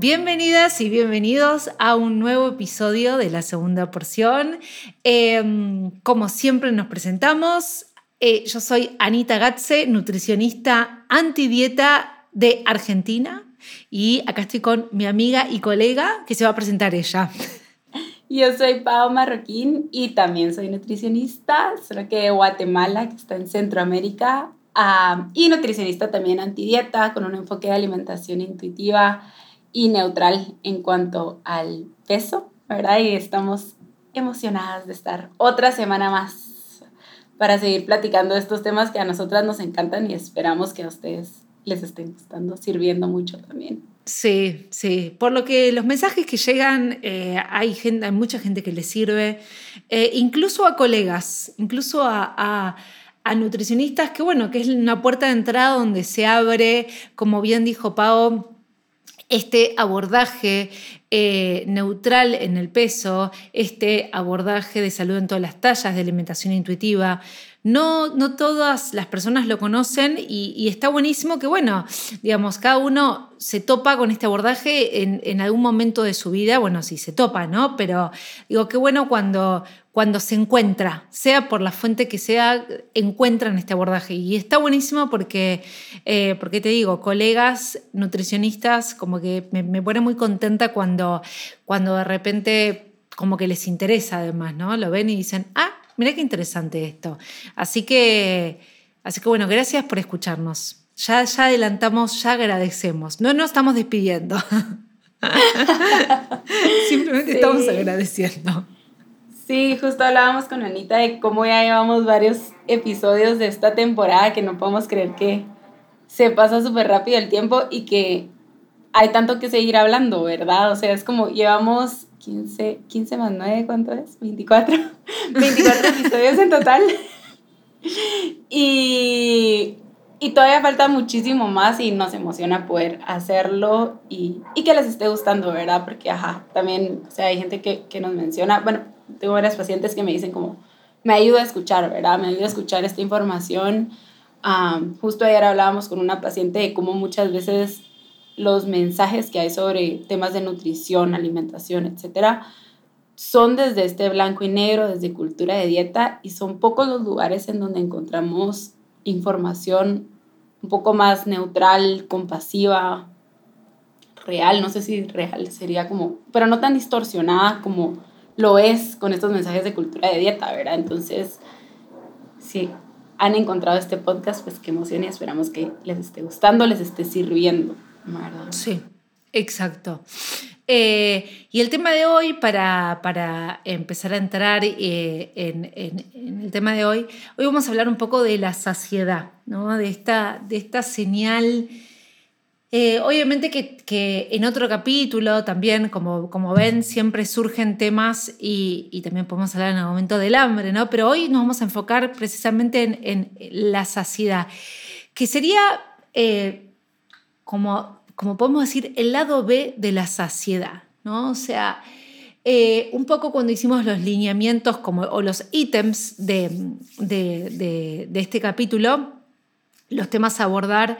Bienvenidas y bienvenidos a un nuevo episodio de la segunda porción. Em, como siempre nos presentamos, eh, yo soy Anita Gatze, nutricionista antidieta de Argentina y acá estoy con mi amiga y colega que se va a presentar ella. Yo soy Pau Marroquín y también soy nutricionista, solo que de Guatemala, que está en Centroamérica, y nutricionista también antidieta con un enfoque de alimentación intuitiva y neutral en cuanto al peso, ¿verdad? Y estamos emocionadas de estar otra semana más para seguir platicando estos temas que a nosotras nos encantan y esperamos que a ustedes les estén gustando, sirviendo mucho también. Sí, sí. Por lo que los mensajes que llegan, eh, hay, gente, hay mucha gente que les sirve, eh, incluso a colegas, incluso a, a, a, nutricionistas, que bueno, que es una puerta de entrada donde se abre, como bien dijo Pau, este abordaje eh, neutral en el peso, este abordaje de salud en todas las tallas, de alimentación intuitiva. No, no todas las personas lo conocen y, está buenísimo que, bueno, digamos, cada uno se topa con este abordaje en, en algún momento de su vida. Bueno, sí, se topa, ¿no? Pero digo, qué bueno cuando, cuando se encuentra, sea por la fuente que sea, encuentran este abordaje. Y está buenísimo porque, eh, porque te digo, colegas nutricionistas, como que me, pone muy contenta cuando, cuando de repente como que les interesa además, ¿no? Lo ven y dicen, ah, mira qué interesante esto. Así que, así que bueno, gracias por escucharnos. Ya, ya adelantamos, ya agradecemos. No nos estamos despidiendo. Simplemente estamos agradeciendo. Sí, justo hablábamos con Anita de cómo ya llevamos varios episodios de esta temporada que no podemos creer que se pasa súper rápido el tiempo y que hay tanto que seguir hablando, ¿verdad? O sea, es como llevamos 15, 15 más 9, ¿cuánto es? 24. 24 episodios en total. Y, y, todavía falta muchísimo más y nos emociona poder hacerlo y, y, que les esté gustando, ¿verdad? Porque, ajá, también, o sea, hay gente que, que nos menciona, bueno, tengo varias pacientes que me dicen como, me ayuda a escuchar, ¿verdad? Me ayuda a escuchar esta información. justo ayer hablábamos con una paciente de cómo muchas veces los mensajes que hay sobre temas de nutrición, alimentación, etcétera, son desde este blanco y negro, desde cultura de dieta, y son pocos los lugares en donde encontramos información un poco más neutral, compasiva, real, no sé si real sería como, pero no tan distorsionada como lo es con estos mensajes de cultura de dieta, ¿verdad? Entonces, si han encontrado este podcast, pues qué emoción y esperamos que les esté gustando, les esté sirviendo. Sí, exacto. Eh, y el tema de hoy, para, para empezar a entrar eh, en, en, el tema de hoy, hoy vamos a hablar un poco de la saciedad, ¿no? de, esta, de esta señal eh, obviamente que, en otro capítulo también, como, como ven, siempre surgen temas y, también podemos hablar en el momento del hambre, ¿no? Pero hoy nos vamos a enfocar precisamente en, la saciedad, que sería, eh, como, como podemos decir, el lado B de la saciedad, ¿no? O sea, eh, un poco cuando hicimos los lineamientos como, o los ítems de, de este capítulo, los temas a abordar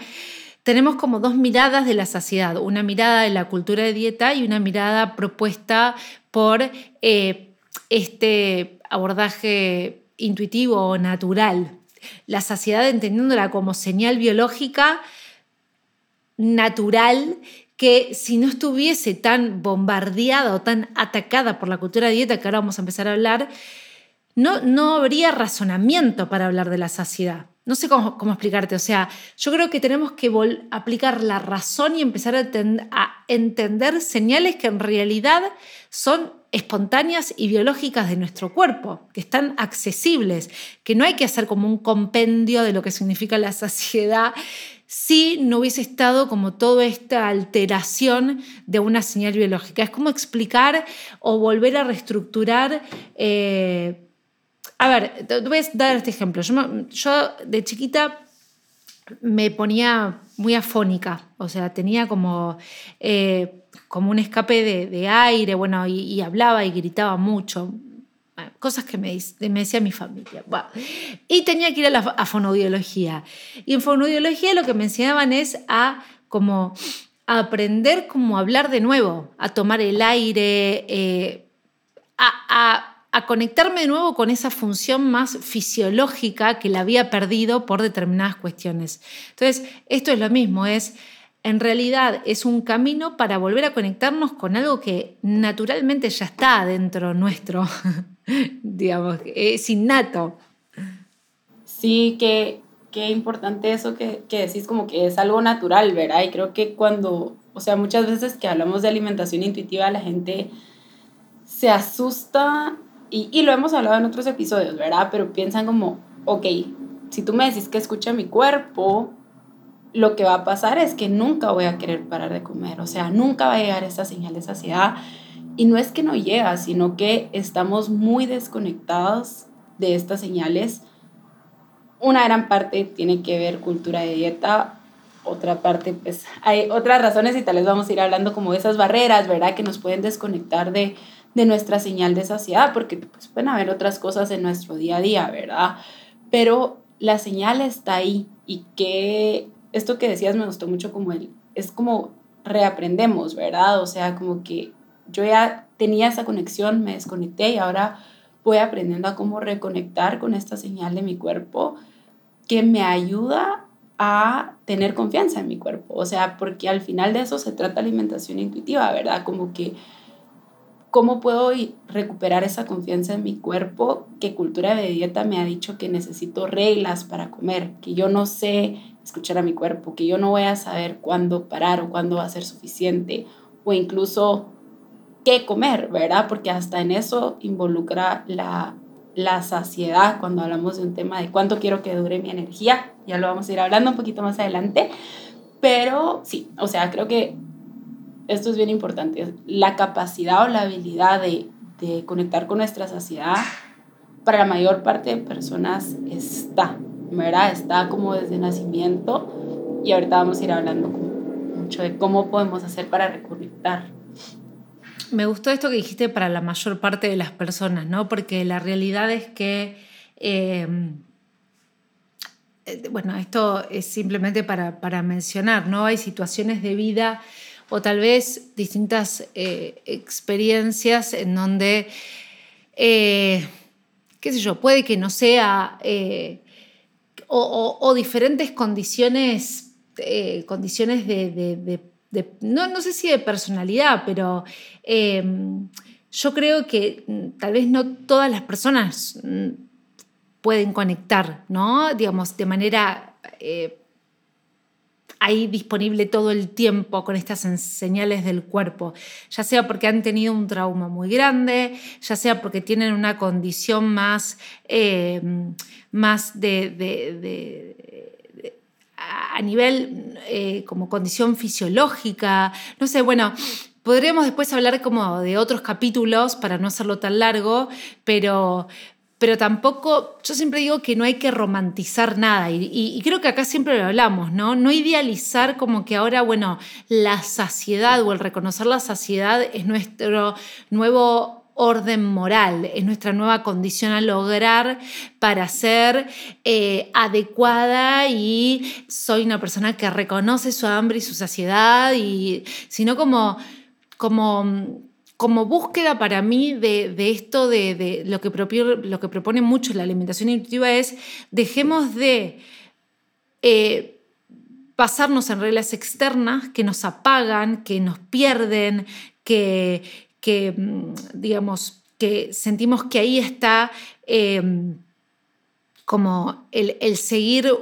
tenemos como dos miradas de la saciedad, una mirada de la cultura de dieta y una mirada propuesta por eh, este abordaje intuitivo o natural. La saciedad entendiéndola como señal biológica natural que si no estuviese tan bombardeada o tan atacada por la cultura de dieta que ahora vamos a empezar a hablar, no, no habría razonamiento para hablar de la saciedad no sé cómo, explicarte, o sea, yo creo que tenemos que aplicar la razón y empezar a, a, entender señales que en realidad son espontáneas y biológicas de nuestro cuerpo, que están accesibles, que no hay que hacer como un compendio de lo que significa la saciedad, si no hubiese estado como toda esta alteración de una señal biológica. Es como explicar o volver a reestructurar. Eh, a ver, te voy a dar este ejemplo. Yo, de chiquita me ponía muy afónica, o sea, tenía como, eh, como un escape de, aire, bueno, y, hablaba y gritaba mucho, cosas que me, decía mi familia. Y tenía que ir a la a fonoaudiología. Y en fonoaudiología lo que me enseñaban es a como aprender cómo hablar de nuevo, a tomar el aire, eh, a, a, conectarme de nuevo con esa función más fisiológica que la había perdido por determinadas cuestiones. Entonces, esto es lo mismo, es en realidad es un camino para volver a conectarnos con algo que naturalmente ya está dentro nuestro, digamos, es innato. Sí, que qué importante eso que, que, decís, como que es algo natural, ¿verdad? Y creo que cuando, o sea, muchas veces que hablamos de alimentación intuitiva, la gente se asusta, y, y lo hemos hablado en otros episodios, ¿verdad? Pero piensan como, ok, si tú me decís que escucha mi cuerpo, lo que va a pasar es que nunca voy a querer parar de comer, o sea, nunca va a llegar esa señal de saciedad. Y no es que no llega, sino que estamos muy desconectados de estas señales. Una gran parte tiene que ver cultura de dieta, otra parte, pues hay otras razones y tal vez vamos a ir hablando como esas barreras, ¿verdad? Que nos pueden desconectar de, de nuestra señal de saciedad, porque pues, pueden haber otras cosas en nuestro día a día, ¿verdad? Pero la señal está ahí y que esto que decías me gustó mucho como el, es como reaprendemos, ¿verdad? O sea, como que yo ya tenía esa conexión, me desconecté y ahora voy aprendiendo a cómo reconectar con esta señal de mi cuerpo que me ayuda a tener confianza en mi cuerpo. O sea, porque al final de eso se trata alimentación intuitiva, ¿verdad? Como que cómo puedo recuperar esa confianza en mi cuerpo que cultura de dieta me ha dicho que necesito reglas para comer, que yo no sé escuchar a mi cuerpo, que yo no voy a saber cuándo parar o cuándo va a ser suficiente o incluso qué comer, ¿verdad? Porque hasta en eso involucra la, la saciedad cuando hablamos de un tema de cuánto quiero que dure mi energía. Ya lo vamos a ir hablando un poquito más adelante. Pero sí, o sea, creo que esto es bien importante. La capacidad o la habilidad de, de conectar con nuestra saciedad para la mayor parte de personas está. ¿verdad? Está como desde nacimiento y ahorita vamos a ir hablando mucho de cómo podemos hacer para reconectar. Me gustó esto que dijiste para la mayor parte de las personas, ¿no? Porque la realidad es que, em, eh, bueno, esto es simplemente para, para, mencionar, ¿no? Hay situaciones de vida o tal vez distintas eh, experiencias en donde, eh, qué sé yo, puede que no sea o, diferentes condiciones, eh, condiciones de, no, sé si de personalidad, pero yo creo que mm, tal vez no todas las personas mm, pueden conectar, ¿no? Digamos, de manera eh, ahí disponible todo el tiempo con estas señales del cuerpo, ya sea porque han tenido un trauma muy grande, ya sea porque tienen una condición más, eh, más de, a nivel eh, como condición fisiológica, no sé, bueno, podríamos después hablar como de otros capítulos para no hacerlo tan largo, pero, pero tampoco, yo siempre digo que no hay que romantizar nada y, creo que acá siempre lo hablamos, ¿no? No idealizar como que ahora, bueno, la saciedad o el reconocer la saciedad es nuestro nuevo orden moral, es nuestra nueva condición a lograr para ser eh, adecuada y soy una persona que reconoce su hambre y su saciedad, y, sino como, como como búsqueda para mí de, esto, de, lo, que propone mucho la alimentación intuitiva es dejemos de eh, pasarnos en reglas externas que nos apagan, que nos pierden, que, que mm, digamos, que sentimos que ahí está em, como el, seguir,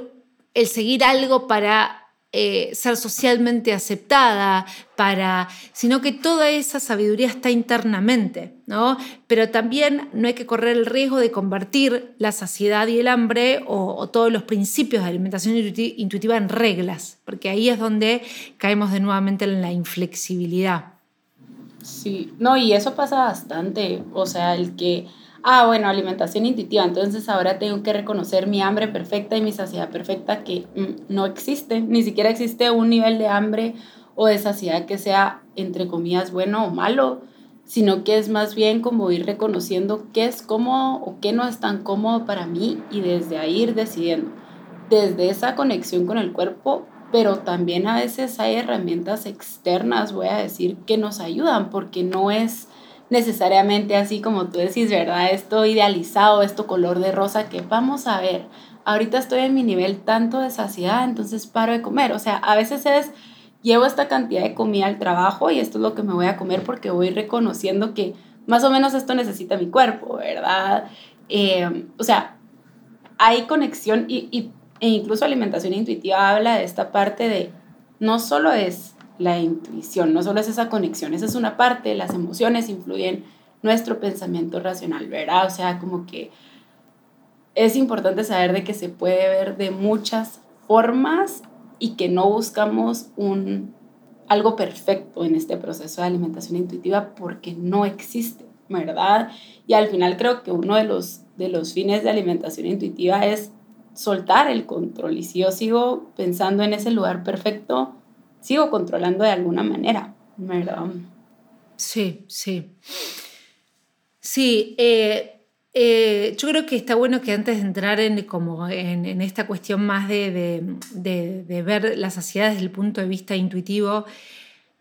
el seguir algo para eh, ser socialmente aceptada, para, sino que toda esa sabiduría está internamente, ¿no? Pero también no hay que correr el riesgo de convertir la saciedad y el hambre o, todos los principios de alimentación intuitiva en reglas, porque ahí es donde caemos de nuevamente en la inflexibilidad. Sí, no, y eso pasa bastante, o sea, el que ah, bueno, alimentación intuitiva, entonces ahora tengo que reconocer mi hambre perfecta y mi saciedad perfecta que mm, no existe, ni siquiera existe un nivel de hambre o de saciedad que sea, entre comillas, bueno o malo, sino que es más bien como ir reconociendo qué es cómodo o qué no es tan cómodo para mí y desde ahí ir decidiendo, desde esa conexión con el cuerpo, pero también a veces hay herramientas externas, voy a decir, que nos ayudan, porque no es necesariamente así como tú decís, ¿verdad? Esto idealizado, esto color de rosa que vamos a ver. Ahorita estoy en mi nivel tanto de saciedad, entonces paro de comer. O sea, a veces es, llevo esta cantidad de comida al trabajo y esto es lo que me voy a comer porque voy reconociendo que más o menos esto necesita mi cuerpo, ¿verdad? Eh, o sea, hay conexión y, y, e incluso alimentación intuitiva habla de esta parte de no solo es la intuición, no solo es esa conexión, esa es una parte, las emociones influyen nuestro pensamiento racional, ¿verdad? O sea, como que es importante saber de que se puede ver de muchas formas y que no buscamos un algo perfecto en este proceso de alimentación intuitiva porque no existe, ¿verdad? Y al final creo que uno de los, de los fines de alimentación intuitiva es soltar el control. Y si yo sigo pensando en ese lugar perfecto, sigo controlando de alguna manera, ¿verdad? Sí, sí. Sí, eh, eh, yo creo que está bueno que antes de entrar en, como en, esta cuestión más de, de, ver la saciedad desde el punto de vista intuitivo,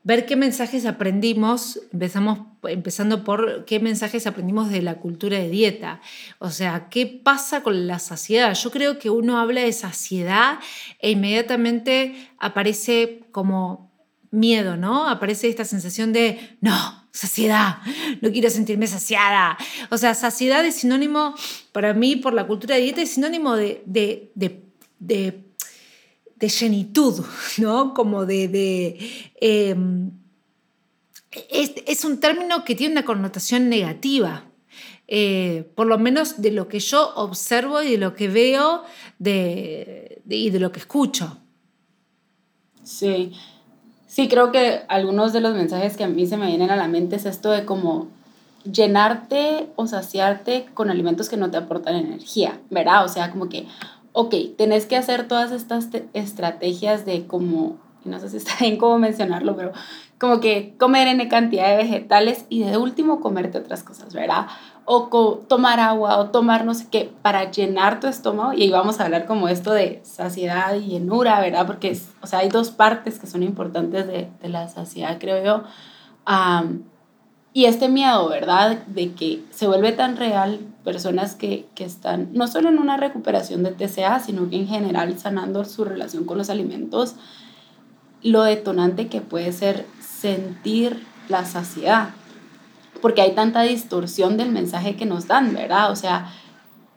ver qué mensajes aprendimos, empezamos empezando por qué mensajes aprendimos de la cultura de dieta, o sea, qué pasa con la saciedad. Yo creo que uno habla de saciedad e inmediatamente aparece como miedo, ¿no? Aparece esta sensación de, no, saciedad, no quiero sentirme saciada. O sea, saciedad es sinónimo, para mí, por la cultura de dieta, es sinónimo de, de, de de llenitud, ¿no? Como de... Em, es, un término que tiene una connotación negativa, eh, por lo menos de lo que yo observo y de lo que veo y de lo que escucho. Sí, sí, creo que algunos de los mensajes que a mí se me vienen a la mente es esto de como llenarte o saciarte con alimentos que no te aportan energía, ¿verdad? O sea, como que, ok, tenés que hacer todas estas estrategias de como, no sé si está bien cómo mencionarlo, pero como que comer en cantidad de vegetales y de último comerte otras cosas, ¿verdad? O tomar agua o tomar no sé qué para llenar tu estómago y ahí vamos a hablar como esto de saciedad y llenura, ¿verdad? Porque, o sea, hay dos partes que son importantes de, de la saciedad, creo yo. y este miedo, ¿verdad? De que se vuelve tan real personas que, que, están no solo en una recuperación de TCA, sino que en general sanando su relación con los alimentos, lo detonante que puede ser sentir la saciedad, porque hay tanta distorsión del mensaje que nos dan, ¿verdad? O sea,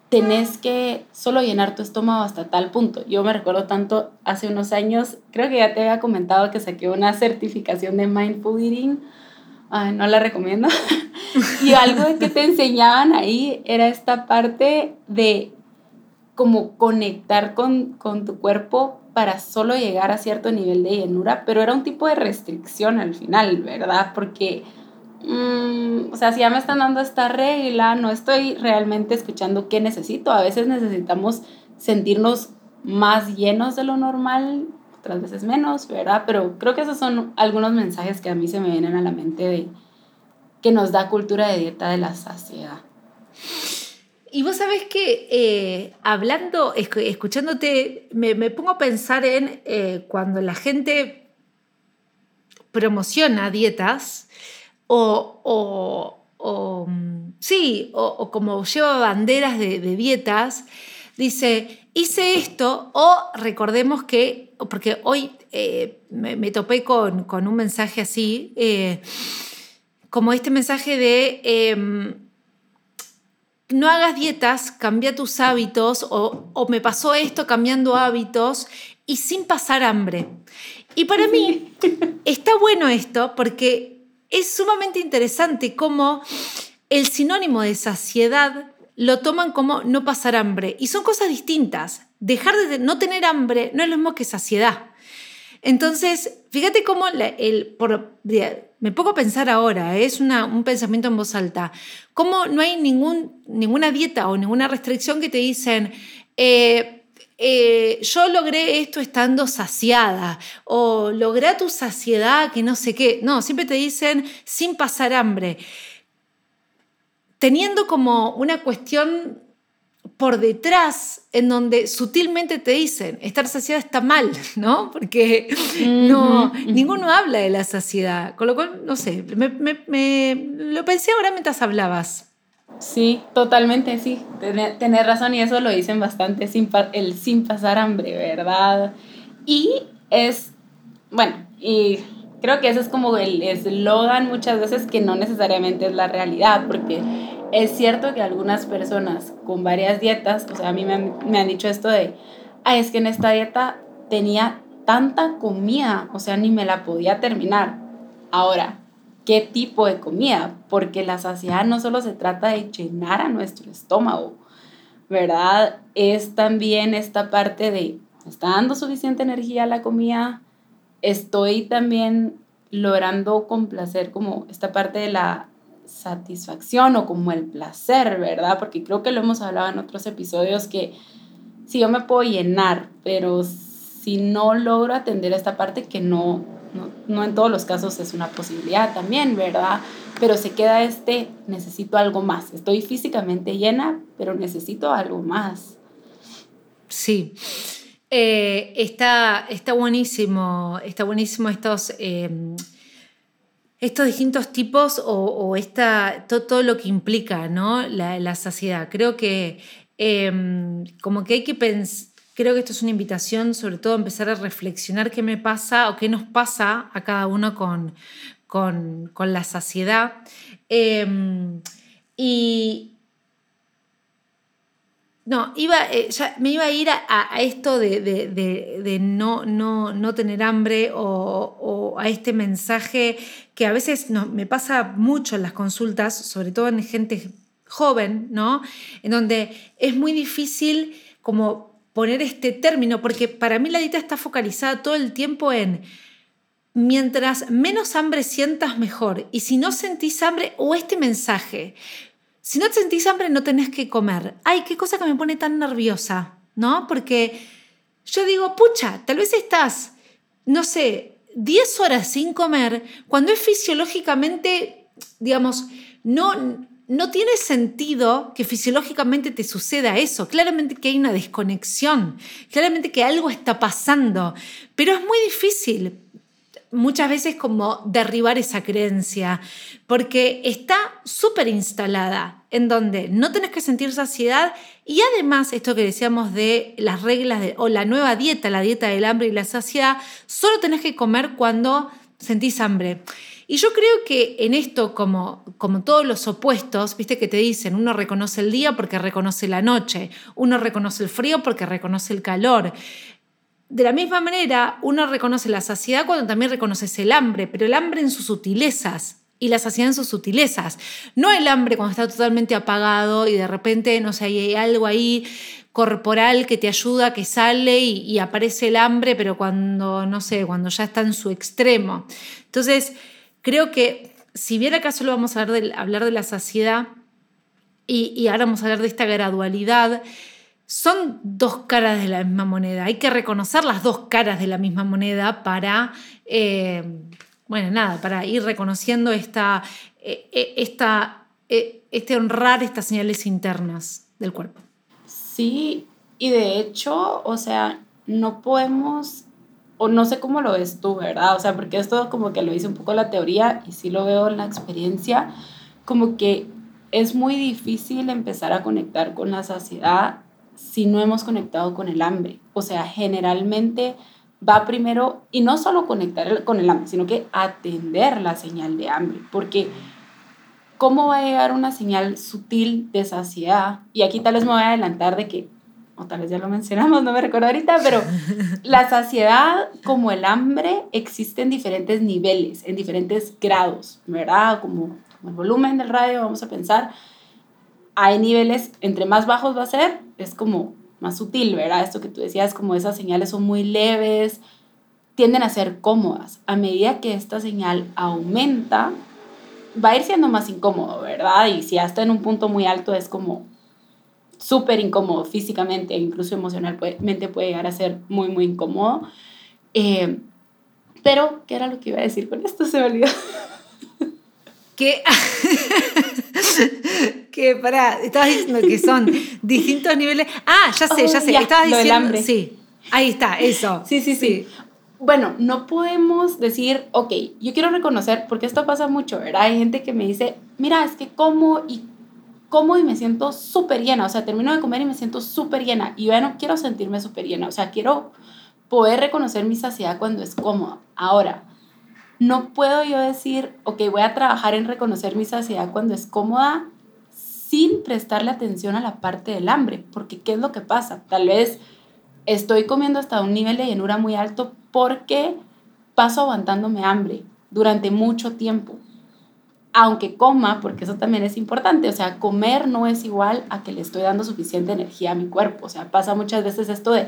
tenés que solo llenar tu estómago hasta tal punto. Yo me recuerdo tanto hace unos años, creo que ya te había comentado que saqué una certificación de mindful eating, no la recomiendo, y algo que te enseñaban ahí era esta parte de como conectar con, con tu cuerpo para solo llegar a cierto nivel de llenura, pero era un tipo de restricción al final, ¿verdad? Porque, mm, o sea, si ya me están dando esta regla, no estoy realmente escuchando qué necesito. A veces necesitamos sentirnos más llenos de lo normal, otras veces menos, ¿verdad? Pero creo que esos son algunos mensajes que a mí se me vienen a la mente de, que nos da cultura de dieta de la saciedad. Y vos sabés que eh, hablando, escuchándote, me, pongo a pensar en eh, cuando la gente promociona dietas o, mm, sí, o, como lleva banderas de, dietas, dice, hice esto o recordemos que, porque hoy eh, me, topé con, con, un mensaje así, como este mensaje de em, no hagas dietas, cambia tus hábitos o, me pasó esto cambiando hábitos y sin pasar hambre. Y para mí está bueno esto porque es sumamente interesante cómo el sinónimo de saciedad lo toman como no pasar hambre. Y son cosas distintas. Dejar de no tener hambre no es lo mismo que saciedad. Entonces, fíjate cómo el, me pongo a pensar ahora, ¿eh? es un pensamiento en voz alta, cómo no hay ningún, ninguna dieta o ninguna restricción que te dicen, eh, eh, yo logré esto estando saciada o logré tu saciedad que no sé qué. No, siempre te dicen sin pasar hambre. Teniendo como una cuestión por detrás en donde sutilmente te dicen, estar saciada está mal, ¿no? Porque no, ninguno habla de la saciedad. Con lo cual, no sé, me, lo pensé ahora mientras hablabas. Sí, totalmente, sí. Tener, razón y eso lo dicen bastante, sin, el sin pasar hambre, ¿verdad? Y es, bueno, y creo que ese es como el eslogan muchas veces que no necesariamente es la realidad, porque es cierto que algunas personas con varias dietas, o sea, a mí me han, dicho esto de, ah, es que en esta dieta tenía tanta comida, o sea, ni me la podía terminar. Ahora, ¿qué tipo de comida? Porque la saciedad no solo se trata de llenar a nuestro estómago, ¿verdad? Es también esta parte de, ¿está dando suficiente energía a la comida? Estoy también logrando complacer como esta parte de la satisfacción o como el placer, ¿verdad? Porque creo que lo hemos hablado en otros episodios que si yo me puedo llenar, pero si no logro atender esta parte que no, no, en todos los casos es una posibilidad también, ¿verdad? Pero se queda este, necesito algo más. Estoy físicamente llena, pero necesito algo más. Sí. Eh, está, está buenísimo, está buenísimo estos... Eh, estos distintos tipos o, esta, todo, lo que implica ¿no? la, saciedad. Creo que em, como que hay que pensar, creo que esto es una invitación sobre todo a empezar a reflexionar qué me pasa o qué nos pasa a cada uno con, con, la saciedad. Em, y, no, iba, eh, me iba a ir a, esto de, no, no, no, tener hambre o, a este mensaje que a veces no, me pasa mucho en las consultas, sobre todo en gente joven, ¿no? En donde es muy difícil como poner este término, porque para mí la dieta está focalizada todo el tiempo en mientras menos hambre sientas mejor. Y si no sentís hambre, o este mensaje, si no te sentís hambre, no tenés que comer. Ay, qué cosa que me pone tan nerviosa, ¿no? Porque yo digo, pucha, tal vez estás, no sé, 10 horas sin comer, cuando es fisiológicamente, digamos, no, no tiene sentido que fisiológicamente te suceda eso. Claramente que hay una desconexión, claramente que algo está pasando, pero es muy difícil muchas veces como derribar esa creencia, porque está súper instalada en donde no tenés que sentir saciedad y además esto que decíamos de las reglas de, o la nueva dieta, la dieta del hambre y la saciedad, solo tenés que comer cuando sentís hambre. Y yo creo que en esto, como, como todos los opuestos, viste que te dicen, uno reconoce el día porque reconoce la noche, uno reconoce el frío porque reconoce el calor. De la misma manera, uno reconoce la saciedad cuando también reconoces el hambre, pero el hambre en sus sutilezas y la saciedad en sus sutilezas. No el hambre cuando está totalmente apagado y de repente, no sé, hay algo ahí corporal que te ayuda, que sale y, aparece el hambre, pero cuando, no sé, cuando ya está en su extremo. Entonces, creo que si bien acá solo vamos a hablar de, hablar de la saciedad y, y ahora vamos a hablar de esta gradualidad, son dos caras de la misma moneda. Hay que reconocer las dos caras de la misma moneda para, eh, bueno, nada, para ir reconociendo esta, eh, eh, esta, este honrar estas señales internas del cuerpo. Sí, y de hecho, o sea, no podemos, o no sé cómo lo ves tú, ¿verdad? O sea, porque esto como que lo dice un poco la teoría y sí lo veo en la experiencia, como que es muy difícil empezar a conectar con la saciedad si no hemos conectado con el hambre. O sea, generalmente va primero, y no solo conectar con el hambre, sino que atender la señal de hambre, porque ¿cómo va a llegar una señal sutil de saciedad? Y aquí tal vez me voy a adelantar de que o tal vez ya lo mencionamos, no me recuerdo ahorita, pero la saciedad como el hambre existe en diferentes niveles, en diferentes grados, ¿verdad? Como, como el volumen del radio, vamos a pensar, hay niveles, entre más bajos va a ser, es como más sutil, ¿verdad? Esto que tú decías, como esas señales son muy leves, tienden a ser cómodas. A medida que esta señal aumenta, va a ir siendo más incómodo, ¿verdad? Y si hasta en un punto muy alto es como súper incómodo físicamente, incluso emocionalmente puede llegar a ser muy, muy incómodo. Eh, pero, ¿qué era lo que iba a decir con esto? Se me olvidó. Que, que para, estabas diciendo que son distintos niveles. Ah, ya sé, ya sé. ya, estabas diciendo. hambre. Sí, ahí está, eso. Sí, sí, sí. Bueno, no podemos decir, ok, yo quiero reconocer, porque esto pasa mucho, ¿verdad? Hay gente que me dice, mira, es que como y como y me siento súper llena, o sea, termino de comer y me siento súper llena, y yo no quiero sentirme súper llena, o sea, quiero poder reconocer mi saciedad cuando es cómoda. Ahora, no puedo yo decir, ok, voy a trabajar en reconocer mi saciedad cuando es cómoda sin prestarle atención a la parte del hambre, porque ¿qué es lo que pasa? Tal vez estoy comiendo hasta un nivel de llenura muy alto porque paso aguantándome hambre durante mucho tiempo. Aunque coma, porque eso también es importante, o sea, comer no es igual a que le estoy dando suficiente energía a mi cuerpo. O sea, pasa muchas veces esto de,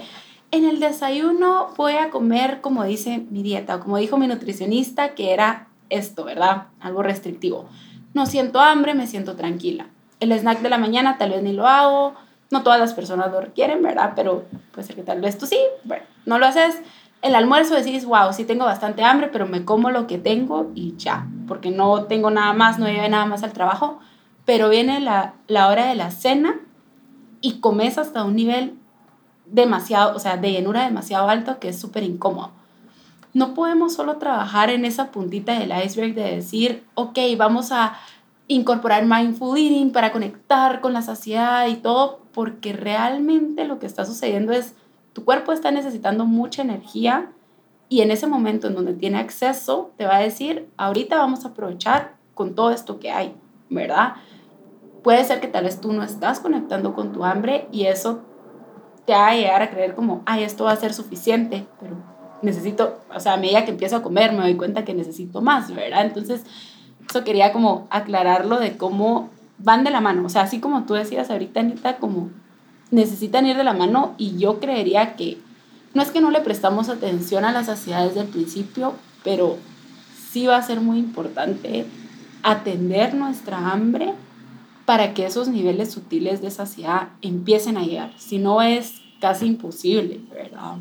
en el desayuno voy a comer como dice mi dieta o como dijo mi nutricionista, que era esto, ¿verdad? Algo restrictivo. No siento hambre, me siento tranquila. El snack de la mañana tal vez ni lo hago, no todas las personas lo requieren, ¿verdad? Pero puede ser que tal vez tú sí, bueno, no lo haces. El almuerzo decís, wow, sí tengo bastante hambre, pero me como lo que tengo y ya, porque no tengo nada más, no lleve nada más al trabajo. Pero viene la, la hora de la cena y comes hasta un nivel demasiado, o sea, de llenura demasiado alto que es súper incómodo. No podemos solo trabajar en esa puntita del iceberg de decir, ok, vamos a incorporar mindful eating para conectar con la saciedad y todo, porque realmente lo que está sucediendo es tu cuerpo está necesitando mucha energía y en ese momento en donde tiene acceso te va a decir, ahorita vamos a aprovechar con todo esto que hay, ¿verdad? Puede ser que tal vez tú no estás conectando con tu hambre y eso haga llegar a creer como, ay, esto va a ser suficiente, pero necesito, o sea, a medida que empiezo a comer me doy cuenta que necesito más, ¿verdad? Entonces, eso quería como aclararlo de cómo van de la mano, o sea, así como tú decías ahorita, Anita, como necesitan ir de la mano y yo creería que no es que no le prestamos atención a la saciedad desde el principio, pero sí va a ser muy importante atender nuestra hambre para que esos niveles sutiles de saciedad empiecen a llegar. Si no es casi imposible, ¿verdad?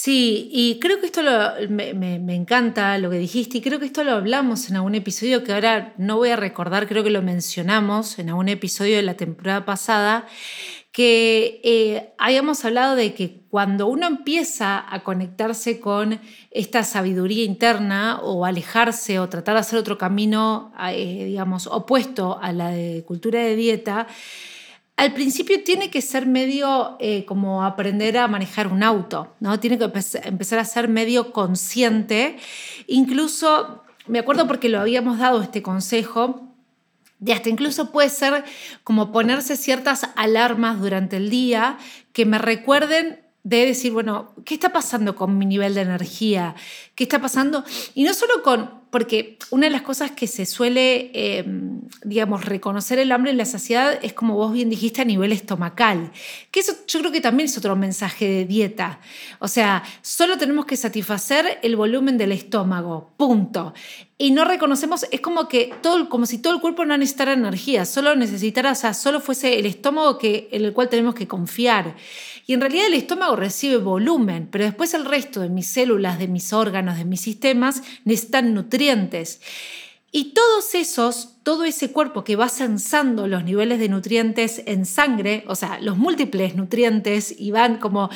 Sí, y creo que esto me, me, encanta lo que dijiste y creo que esto lo hablamos en algún episodio que ahora no voy a recordar, creo que lo mencionamos en algún episodio de la temporada pasada, que eh, habíamos hablado de que cuando uno empieza a conectarse con esta sabiduría interna o alejarse o tratar de hacer otro camino, eh, digamos, opuesto a la de cultura de dieta, al principio tiene que ser medio eh, como aprender a manejar un auto, ¿no? Tiene que empezar a ser medio consciente. Incluso, me acuerdo porque lo habíamos dado este consejo, de hasta incluso puede ser como ponerse ciertas alarmas durante el día que me recuerden de decir, bueno, ¿qué está pasando con mi nivel de energía? ¿Qué está pasando? Y no solo con, porque una de las cosas que se suele, eh, digamos, reconocer el hambre y la saciedad es como vos bien dijiste a nivel estomacal, que eso yo creo que también es otro mensaje de dieta. O sea, solo tenemos que satisfacer el volumen del estómago, punto. Y no reconocemos, es como que todo, como si todo el cuerpo no necesitara energía, solo necesitara, o sea, solo fuese el estómago que, en el cual tenemos que confiar. Y en realidad el estómago recibe volumen, pero después el resto de mis células, de mis órganos, de mis sistemas necesitan nutrientes. Y todos esos, todo ese cuerpo que va censando los niveles de nutrientes en sangre, o sea, los múltiples nutrientes y van como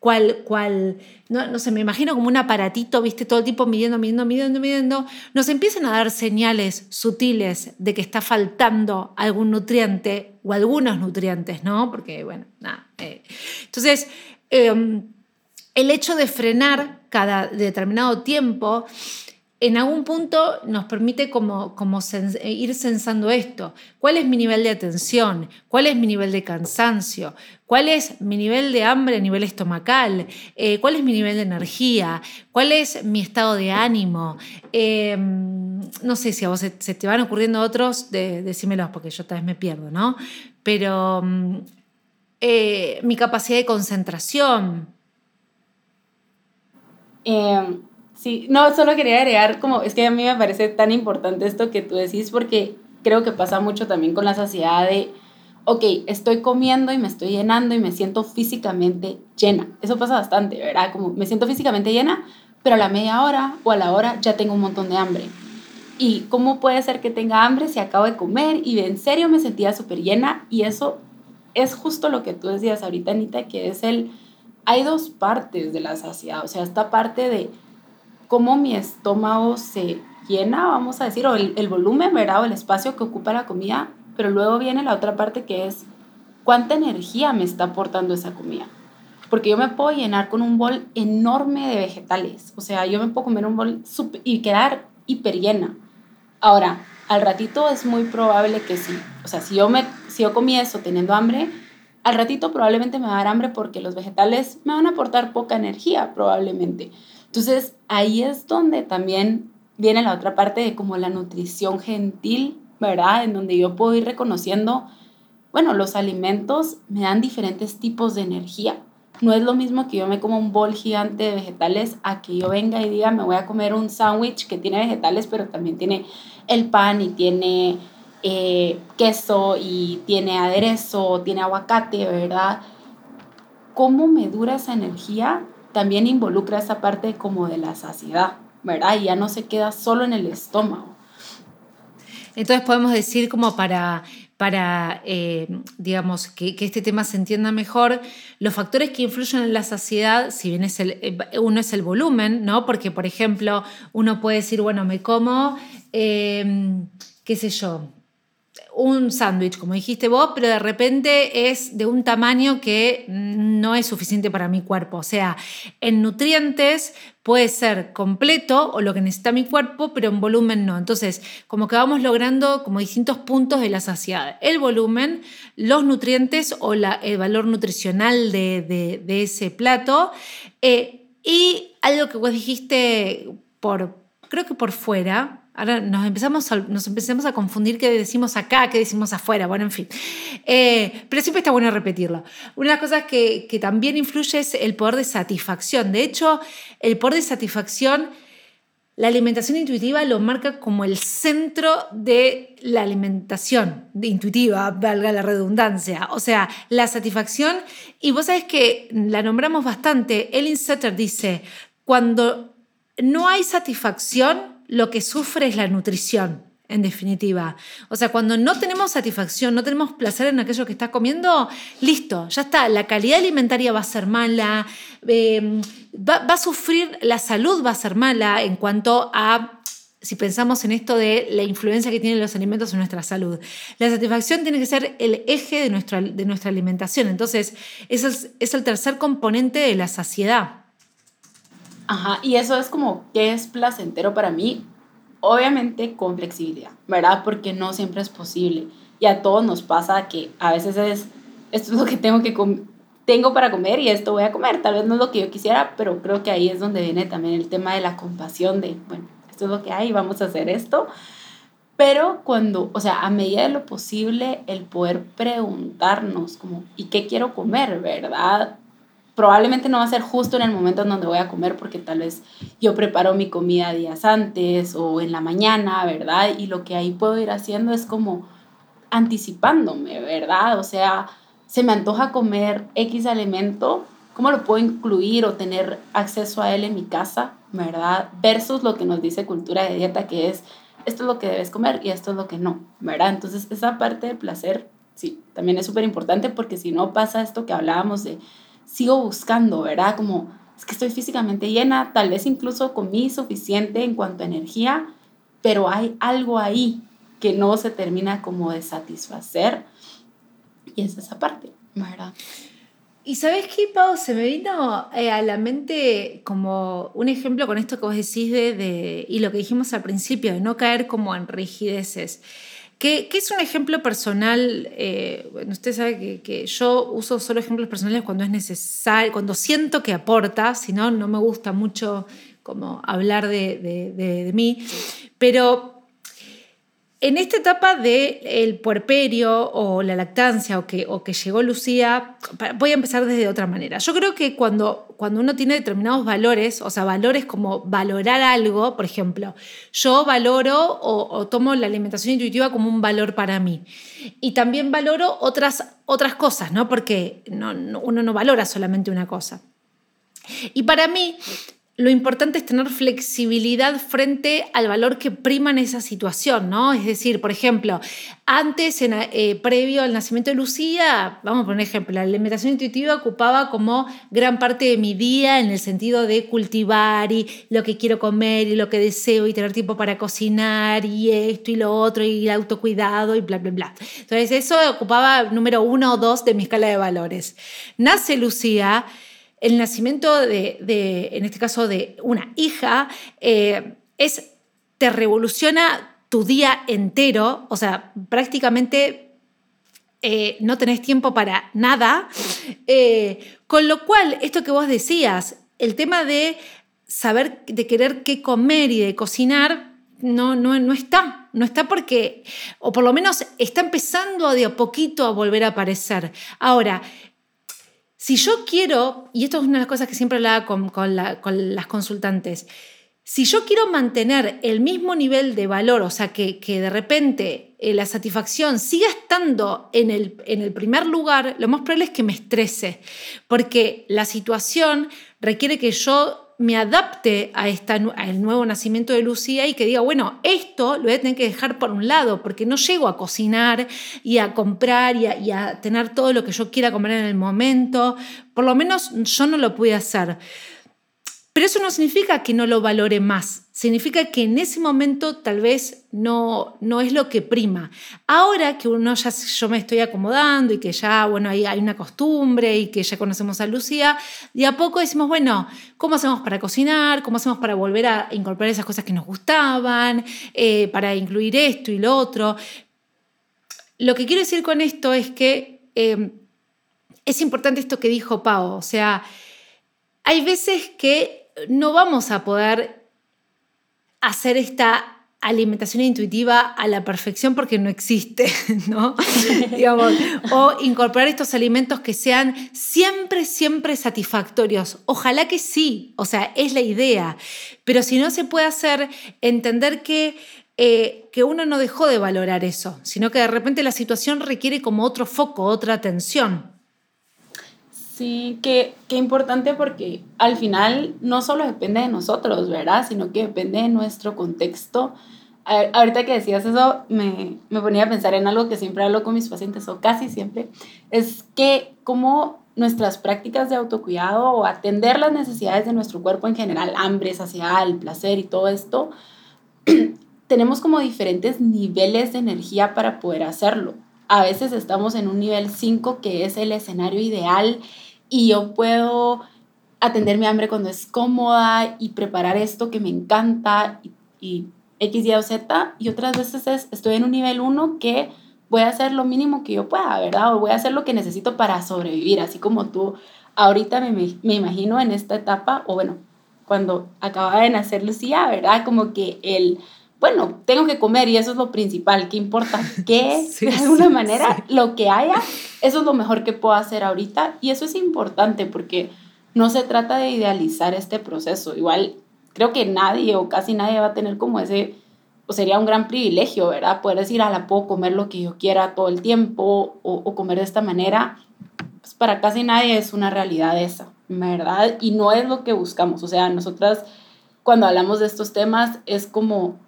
cual, cual no, no sé, me imagino como un aparatito, viste, todo el tiempo midiendo, midiendo, midiendo, midiendo, nos empiezan a dar señales sutiles de que está faltando algún nutriente o algunos nutrientes, ¿no? Porque, bueno, nada. Eh. Entonces, em, el hecho de frenar cada determinado tiempo en algún punto nos permite como, como ir sensando esto. ¿Cuál es mi nivel de atención? ¿Cuál es mi nivel de cansancio? ¿Cuál es mi nivel de hambre a nivel estomacal? Eh, ¿Cuál es mi nivel de energía? ¿Cuál es mi estado de ánimo? Em, no sé si a vos se, te van ocurriendo otros, de, decímelos porque yo tal vez me pierdo, ¿no? Pero mm, eh, mi capacidad de concentración. Eh, Sí, no, solo quería agregar como, es que a mí me parece tan importante esto que tú decís porque creo que pasa mucho también con la saciedad de, ok, estoy comiendo y me estoy llenando y me siento físicamente llena. Eso pasa bastante, ¿verdad? Como me siento físicamente llena, pero a la media hora o a la hora ya tengo un montón de hambre. ¿Y cómo puede ser que tenga hambre si acabo de comer y en serio me sentía súper llena? Y eso es justo lo que tú decías ahorita, Anita, que es el... Hay dos partes de la saciedad, o sea, esta parte de cómo mi estómago se llena, vamos a decir, o el, volumen, ¿verdad? O el espacio que ocupa la comida, pero luego viene la otra parte que es cuánta energía me está aportando esa comida. Porque yo me puedo llenar con un bol enorme de vegetales, o sea, yo me puedo comer un bol y quedar hiper llena. Ahora, al ratito es muy probable que sí, o sea, si yo, me, si yo comí eso teniendo hambre, al ratito probablemente me va a dar hambre porque los vegetales me van a aportar poca energía, probablemente. Entonces, ahí es donde también viene la otra parte de como la nutrición gentil, ¿verdad? En donde yo puedo ir reconociendo, bueno, los alimentos me dan diferentes tipos de energía. No es lo mismo que yo me como un bol gigante de vegetales a que yo venga y diga, me voy a comer un sándwich que tiene vegetales, pero también tiene el pan y tiene eh, queso y tiene aderezo, tiene aguacate, ¿verdad? ¿Cómo me dura esa energía? También involucra esa parte como de la saciedad, ¿verdad? Y ya no se queda solo en el estómago. Entonces podemos decir como para, para eh, digamos, que, este tema se entienda mejor, los factores que influyen en la saciedad, si bien es el, eh, uno es el volumen, ¿no? Porque, por ejemplo, uno puede decir, bueno, me como, eh, qué sé yo, un sándwich, como dijiste vos, pero de repente es de un tamaño que no es suficiente para mi cuerpo. O sea, en nutrientes puede ser completo o lo que necesita mi cuerpo, pero en volumen no. Entonces, como que vamos logrando como distintos puntos de la saciedad. El volumen, los nutrientes o la, el valor nutricional de, ese plato. Eh, y algo que vos dijiste por, creo que por fuera, Ahora nos empezamos, a, nos empezamos a confundir qué decimos acá, qué decimos afuera, bueno, en fin. Eh, pero siempre está bueno repetirlo. Una de las cosas que, que también influye es el poder de satisfacción. De hecho, el poder de satisfacción, la alimentación intuitiva lo marca como el centro de la alimentación intuitiva, valga la redundancia. O sea, la satisfacción, y vos sabés que la nombramos bastante, Ellen Sutter dice, cuando no hay satisfacción, lo que sufre es la nutrición, en definitiva. O sea, cuando no tenemos satisfacción, no tenemos placer en aquello que está comiendo, listo, ya está, la calidad alimentaria va a ser mala, em, va, a sufrir, la salud va a ser mala en cuanto a si pensamos en esto de la influencia que tienen los alimentos en nuestra salud. La satisfacción tiene que ser el eje de nuestra, de nuestra alimentación. Entonces, es es el tercer componente de la saciedad. Ajá, y eso es como que es placentero para mí, obviamente con flexibilidad, ¿verdad? Porque no siempre es posible. Y a todos nos pasa que a veces es, esto es lo que tengo, que tengo para comer y esto voy a comer. Tal vez no es lo que yo quisiera, pero creo que ahí es donde viene también el tema de la compasión de, bueno, esto es lo que hay, vamos a hacer esto. Pero cuando, o sea, a medida de lo posible, el poder preguntarnos como, ¿y qué quiero comer, verdad? Probablemente no va a ser justo en el momento en donde voy a comer porque tal vez yo preparo mi comida días antes o en la mañana, ¿verdad? Y lo que ahí puedo ir haciendo es como anticipándome, ¿verdad? O sea, se me antoja comer X alimento, ¿cómo lo puedo incluir o tener acceso a él en mi casa, ¿verdad? Versus lo que nos dice cultura de dieta, que es esto es lo que debes comer y esto es lo que no, ¿verdad? Entonces esa parte del placer, sí, también es súper importante porque si no pasa esto que hablábamos de sigo buscando, ¿verdad? Como es que estoy físicamente llena, tal vez incluso comí suficiente en cuanto a energía, pero hay algo ahí que no se termina como de satisfacer y es esa parte, ¿verdad? Y sabes qué, Pau, se me vino eh, a la mente como un ejemplo con esto que vos decís de, y lo que dijimos al principio, de no caer como en rigideces. Que, es un ejemplo personal, eh, bueno, usted sabe que, yo uso solo ejemplos personales cuando es necesario, cuando siento que aporta, si no, no me gusta mucho como hablar de, de, mí, pero en esta etapa del puerperio o la lactancia o que, o que llegó Lucía, voy a empezar desde otra manera. Yo creo que cuando, cuando uno tiene determinados valores, o sea, valores como valorar algo, por ejemplo, yo valoro o, tomo la alimentación intuitiva como un valor para mí. Y también valoro otras, otras cosas, ¿no? Porque uno no valora solamente una cosa. Y para mí, lo importante es tener flexibilidad frente al valor que prima en esa situación, ¿no? Es decir, por ejemplo, antes, en, eh, previo al nacimiento de Lucía, vamos a poner ejemplo, la alimentación intuitiva ocupaba como gran parte de mi día en el sentido de cultivar y lo que quiero comer y lo que deseo y tener tiempo para cocinar y esto y lo otro y el autocuidado y bla, bla, bla. Entonces eso ocupaba número uno o dos de mi escala de valores. Nace Lucía el nacimiento de, en este caso, de una hija, eh, es, te revoluciona tu día entero, o sea, prácticamente eh, no tenés tiempo para nada, eh, con lo cual, esto que vos decías, el tema de saber, de querer qué comer y de cocinar, no, no, no está, no está porque, o por lo menos está empezando de a poquito a volver a aparecer. Ahora, si yo quiero, y esto es una de las cosas que siempre hablaba con, con, las consultantes, si yo quiero mantener el mismo nivel de valor, o sea, que, de repente eh, la satisfacción siga estando en el, en el primer lugar, lo más probable es que me estrese, porque la situación requiere que yo me adapte a esta, al nuevo nacimiento de Lucía y que diga, bueno, esto lo voy a tener que dejar por un lado, porque no llego a cocinar y a comprar y a, y a tener todo lo que yo quiera comer en el momento. Por lo menos yo no lo pude hacer. Pero eso no significa que no lo valore más, significa que en ese momento tal vez no, no es lo que prima. Ahora que uno ya yo me estoy acomodando y que ya bueno, hay, hay una costumbre y que ya conocemos a Lucía, de a poco decimos, bueno, ¿cómo hacemos para cocinar? ¿Cómo hacemos para volver a incorporar esas cosas que nos gustaban? Eh, para incluir esto y lo otro. Lo que quiero decir con esto es que eh, es importante esto que dijo Pau, o sea, hay veces que no vamos a poder hacer esta alimentación intuitiva a la perfección porque no existe, ¿no? o incorporar estos alimentos que sean siempre, siempre satisfactorios. Ojalá que sí, o sea, es la idea, pero si no se puede hacer, entender que, eh, que uno no dejó de valorar eso, sino que de repente la situación requiere como otro foco, otra atención. Sí, qué, qué importante porque al final no solo depende de nosotros, ¿verdad? Sino que depende de nuestro contexto. ahorita que decías eso, me, me ponía a pensar en algo que siempre hablo con mis pacientes, o casi siempre, es que como nuestras prácticas de autocuidado o atender las necesidades de nuestro cuerpo en general, hambre, saciedad, el placer y todo esto, tenemos como diferentes niveles de energía para poder hacerlo. A veces estamos en un nivel 5 que es el escenario ideal y yo puedo atender mi hambre cuando es cómoda y preparar esto que me encanta y, X, Y o Z. Y otras veces es, estoy en un nivel 1 que voy a hacer lo mínimo que yo pueda, ¿verdad? O voy a hacer lo que necesito para sobrevivir, así como tú ahorita me, me imagino en esta etapa, o bueno, cuando acababa de nacer Lucía, ¿verdad? Como que el bueno, tengo que comer y eso es lo principal, ¿qué importa? Que de alguna manera lo que haya, eso es lo mejor que puedo hacer ahorita y eso es importante porque no se trata de idealizar este proceso. Igual creo que nadie o casi nadie va a tener como ese, o sería un gran privilegio, ¿verdad? Poder decir, a la puedo comer lo que yo quiera todo el tiempo o, o comer de esta manera. Pues para casi nadie es una realidad esa, ¿verdad? Y no es lo que buscamos. O sea, nosotras cuando hablamos de estos temas es como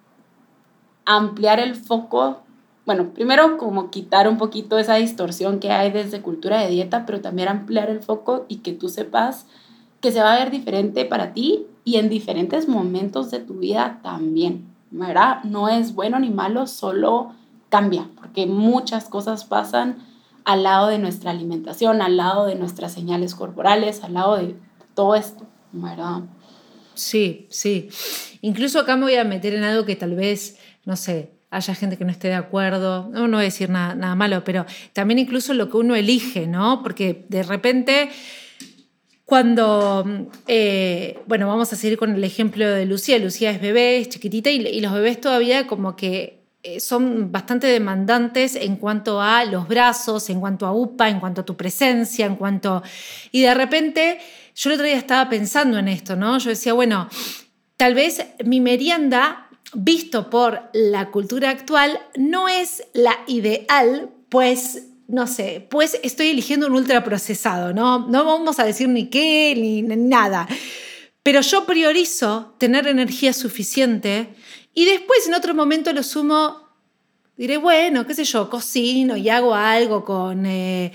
ampliar el foco, bueno, primero como quitar un poquito esa distorsión que hay desde cultura de dieta, pero también ampliar el foco y que tú sepas que se va a ver diferente para ti y en diferentes momentos de tu vida también, ¿verdad? No es bueno ni malo, solo cambia, porque muchas cosas pasan al lado de nuestra alimentación, al lado de nuestras señales corporales, al lado de todo esto, ¿verdad? Sí, sí. Incluso acá me voy a meter en algo que tal vez, no sé, haya gente que no esté de acuerdo, no, no voy a decir nada, malo, pero también incluso lo que uno elige, ¿no? Porque de repente cuando, eh, bueno, vamos a seguir con el ejemplo de Lucía. Lucía es bebé, es chiquitita y, los bebés todavía como que eh, son bastante demandantes en cuanto a los brazos, en cuanto a UPA, en cuanto a tu presencia, en cuanto... Y de repente, yo el otro día estaba pensando en esto, ¿no? Yo decía, bueno, tal vez mi merienda, visto por la cultura actual, no es la ideal, pues no sé, pues estoy eligiendo un ultraprocesado, ¿no? No vamos a decir ni qué ni nada. Pero yo priorizo tener energía suficiente y después en otro momento lo sumo, diré, bueno, qué sé yo, cocino y hago algo con, eh,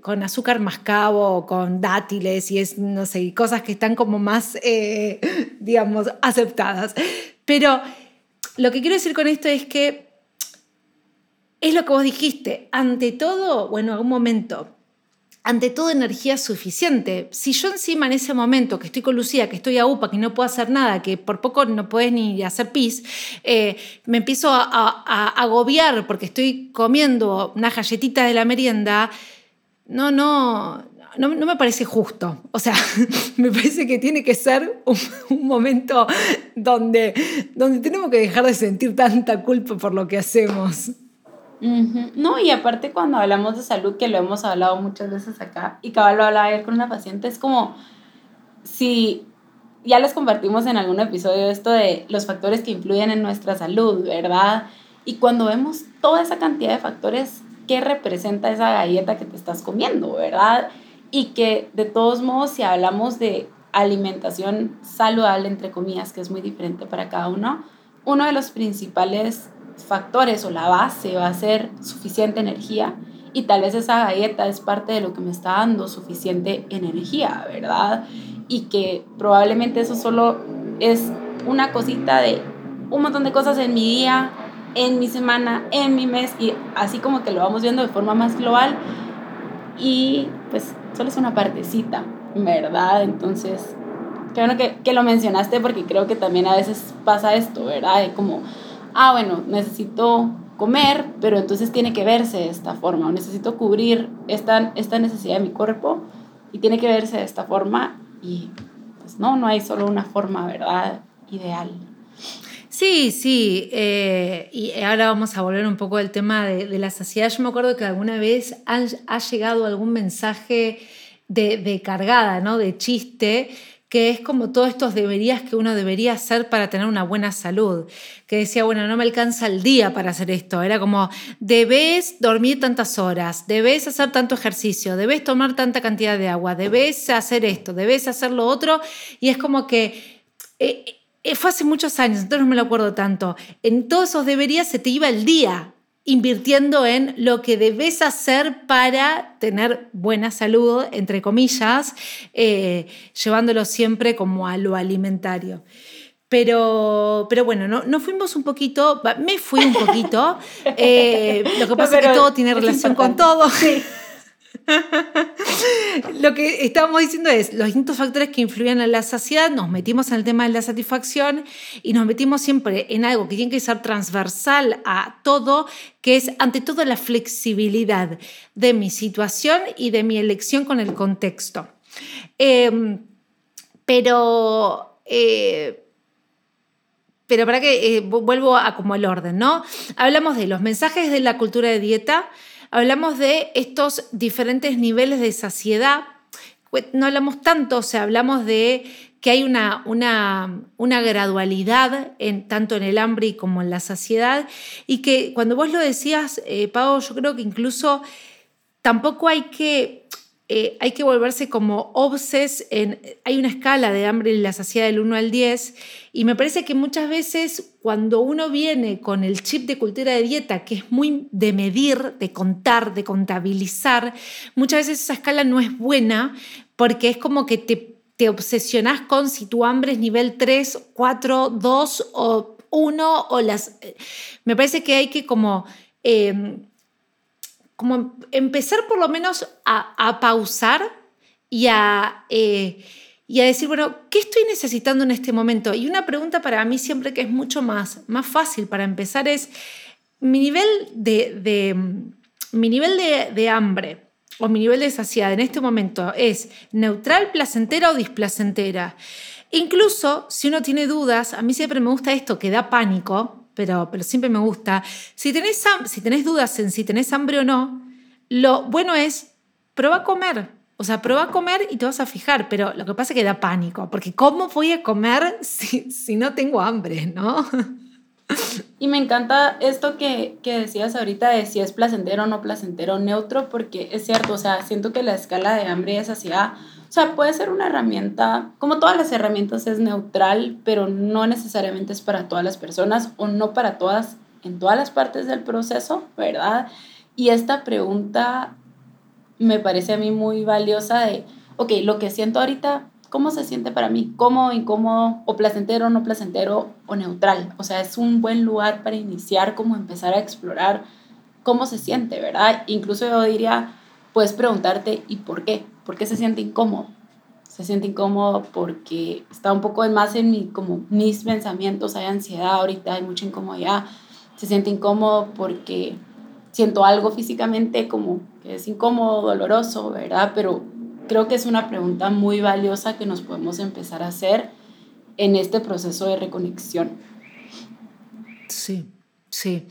con azúcar mascabo con dátiles y es, no sé, cosas que están como más, eh, digamos, aceptadas. Pero lo que quiero decir con esto es que es lo que vos dijiste, ante todo, bueno, algún momento, ante todo energía suficiente. Si yo encima en ese momento que estoy con Lucía, que estoy a UPA, que no puedo hacer nada, que por poco no puedes ni hacer pis, eh, me empiezo a, a, agobiar porque estoy comiendo una galletita de la merienda, no, no, no, me parece justo. O sea, me parece que tiene que ser un, un, momento donde, donde tenemos que dejar de sentir tanta culpa por lo que hacemos. No, y aparte cuando hablamos de salud, que lo hemos hablado muchas veces acá, y cabal lo hablaba ayer con una paciente, es como si ya les compartimos en algún episodio esto de los factores que influyen en nuestra salud, ¿verdad? Y cuando vemos toda esa cantidad de factores, ¿qué representa esa galleta que te estás comiendo, verdad? Y que de todos modos, si hablamos de alimentación saludable, entre comillas, que es muy diferente para cada uno, uno de los principales factores o la base va a ser suficiente energía y tal vez esa galleta es parte de lo que me está dando suficiente energía, ¿verdad? Y que probablemente eso solo es una cosita de un montón de cosas en mi día, en mi semana, en mi mes y así como que lo vamos viendo de forma más global y pues solo es una partecita, ¿verdad? Entonces, qué bueno que, que lo mencionaste porque creo que también a veces pasa esto, ¿verdad? De como ah, bueno, necesito comer, pero entonces tiene que verse de esta forma, o necesito cubrir esta, esta necesidad de mi cuerpo y tiene que verse de esta forma y pues no, no hay solo una forma, ¿verdad? Ideal. Sí, sí, eh, y ahora vamos a volver un poco al tema de, la saciedad. Yo me acuerdo que alguna vez ha, llegado algún mensaje de, de cargada, ¿no? De chiste, que es como todos estos deberías que uno debería hacer para tener una buena salud. Que decía, bueno, no me alcanza el día para hacer esto. Era como, debes dormir tantas horas, debes hacer tanto ejercicio, debes tomar tanta cantidad de agua, debes hacer esto, debes hacer lo otro. Y es como que... Eh, fue hace muchos años, entonces no me lo acuerdo tanto. En todos esos deberías se te iba el día invirtiendo en lo que debes hacer para tener buena salud, entre comillas, eh, llevándolo siempre como a lo alimentario. Pero, pero bueno, no, no fuimos un poquito, me fui un poquito. Eh, lo que pasa es que todo tiene relación con todo. Sí. Lo que estábamos diciendo es los distintos factores que influyen en la saciedad, nos metimos en el tema de la satisfacción y nos metimos siempre en algo que tiene que ser transversal a todo, que es ante todo la flexibilidad de mi situación y de mi elección con el contexto. Em, pero... Eh, pero para que eh, vuelvo a como el orden, ¿no? Hablamos de los mensajes de la cultura de dieta, hablamos de estos diferentes niveles de saciedad. Pues, no hablamos tanto, o sea, hablamos de que hay una, una, una gradualidad en, tanto en el hambre como en la saciedad y que cuando vos lo decías, eh, Pau, yo creo que incluso tampoco hay que eh, hay que volverse como obses en... Hay una escala de hambre y la saciedad del 1 al 10 y me parece que muchas veces cuando uno viene con el chip de cultura de dieta, que es muy de medir, de contar, de contabilizar, muchas veces esa escala no es buena porque es como que te, te obsesionás con si tu hambre es nivel 3, 4, 2 o 1 o las... Me parece que hay que como... Eh, como empezar por lo menos a, pausar y a, eh, y a decir, bueno, ¿qué estoy necesitando en este momento? Y una pregunta para mí siempre que es mucho más, más fácil para empezar es, mi nivel de, mi nivel de, hambre o mi nivel de saciedad en este momento es neutral, placentera o displacentera. Incluso si uno tiene dudas, a mí siempre me gusta esto que da pánico, pero, pero siempre me gusta. Si tenés, si tenés dudas en si tenés hambre o no, lo bueno es prueba a comer. O sea, prueba a comer y te vas a fijar, pero lo que pasa es que da pánico, porque ¿cómo voy a comer si, si no tengo hambre, no? Y me encanta esto que, que, decías ahorita de si es placentero o no placentero, neutro, porque es cierto, o sea, siento que la escala de hambre es hacia, o sea, puede ser una herramienta, como todas las herramientas es neutral, pero no necesariamente es para todas las personas o no para todas, en todas las partes del proceso, ¿verdad? Y esta pregunta me parece a mí muy valiosa de, ok, lo que siento ahorita ¿Cómo se siente para mí? ¿Cómodo, incómodo, o placentero, no placentero, o neutral? O sea, es un buen lugar para iniciar, como empezar a explorar cómo se siente, ¿verdad? Incluso yo diría, puedes preguntarte, ¿y por qué? ¿Por qué se siente incómodo? Se siente incómodo porque está un poco más en mi, como mis pensamientos, hay ansiedad ahorita, hay mucha incomodidad. Se siente incómodo porque siento algo físicamente como que es incómodo, doloroso, ¿verdad? Pero creo que es una pregunta muy valiosa que nos podemos empezar a hacer en este proceso de reconexión. Sí, sí.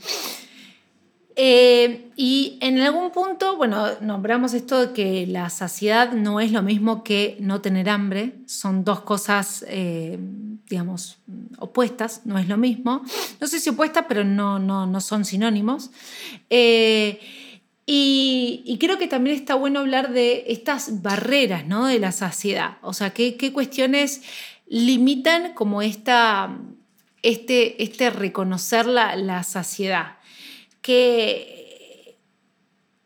Eh, y en algún punto, bueno, nombramos esto de que la saciedad no es lo mismo que no tener hambre, son dos cosas, eh, digamos, opuestas, no es lo mismo. No sé si opuestas, pero no, no, no son sinónimos. Eh, y, creo que también está bueno hablar de estas barreras ¿no? de la saciedad, o sea, qué, qué cuestiones limitan como esta, este, este reconocer la, la saciedad. Que,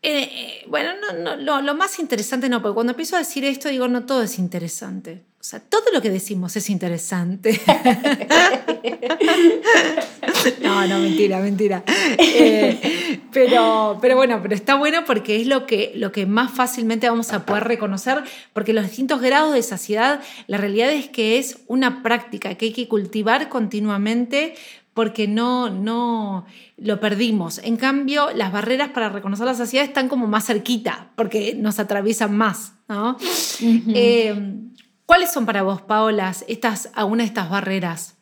eh, eh, bueno, no, no, lo, más interesante no, porque cuando empiezo a decir esto digo, no todo es interesante. O sea, todo lo que decimos es interesante. no, no, mentira, mentira. Eh, pero, pero bueno, pero está bueno porque es lo que, lo que más fácilmente vamos a poder reconocer, porque los distintos grados de saciedad, la realidad es que es una práctica que hay que cultivar continuamente porque no, no lo perdimos. En cambio, las barreras para reconocer la saciedad están como más cerquita, porque nos atraviesan más. ¿no? ¿Cuáles son para vos, Paola, estas, algunas de estas barreras?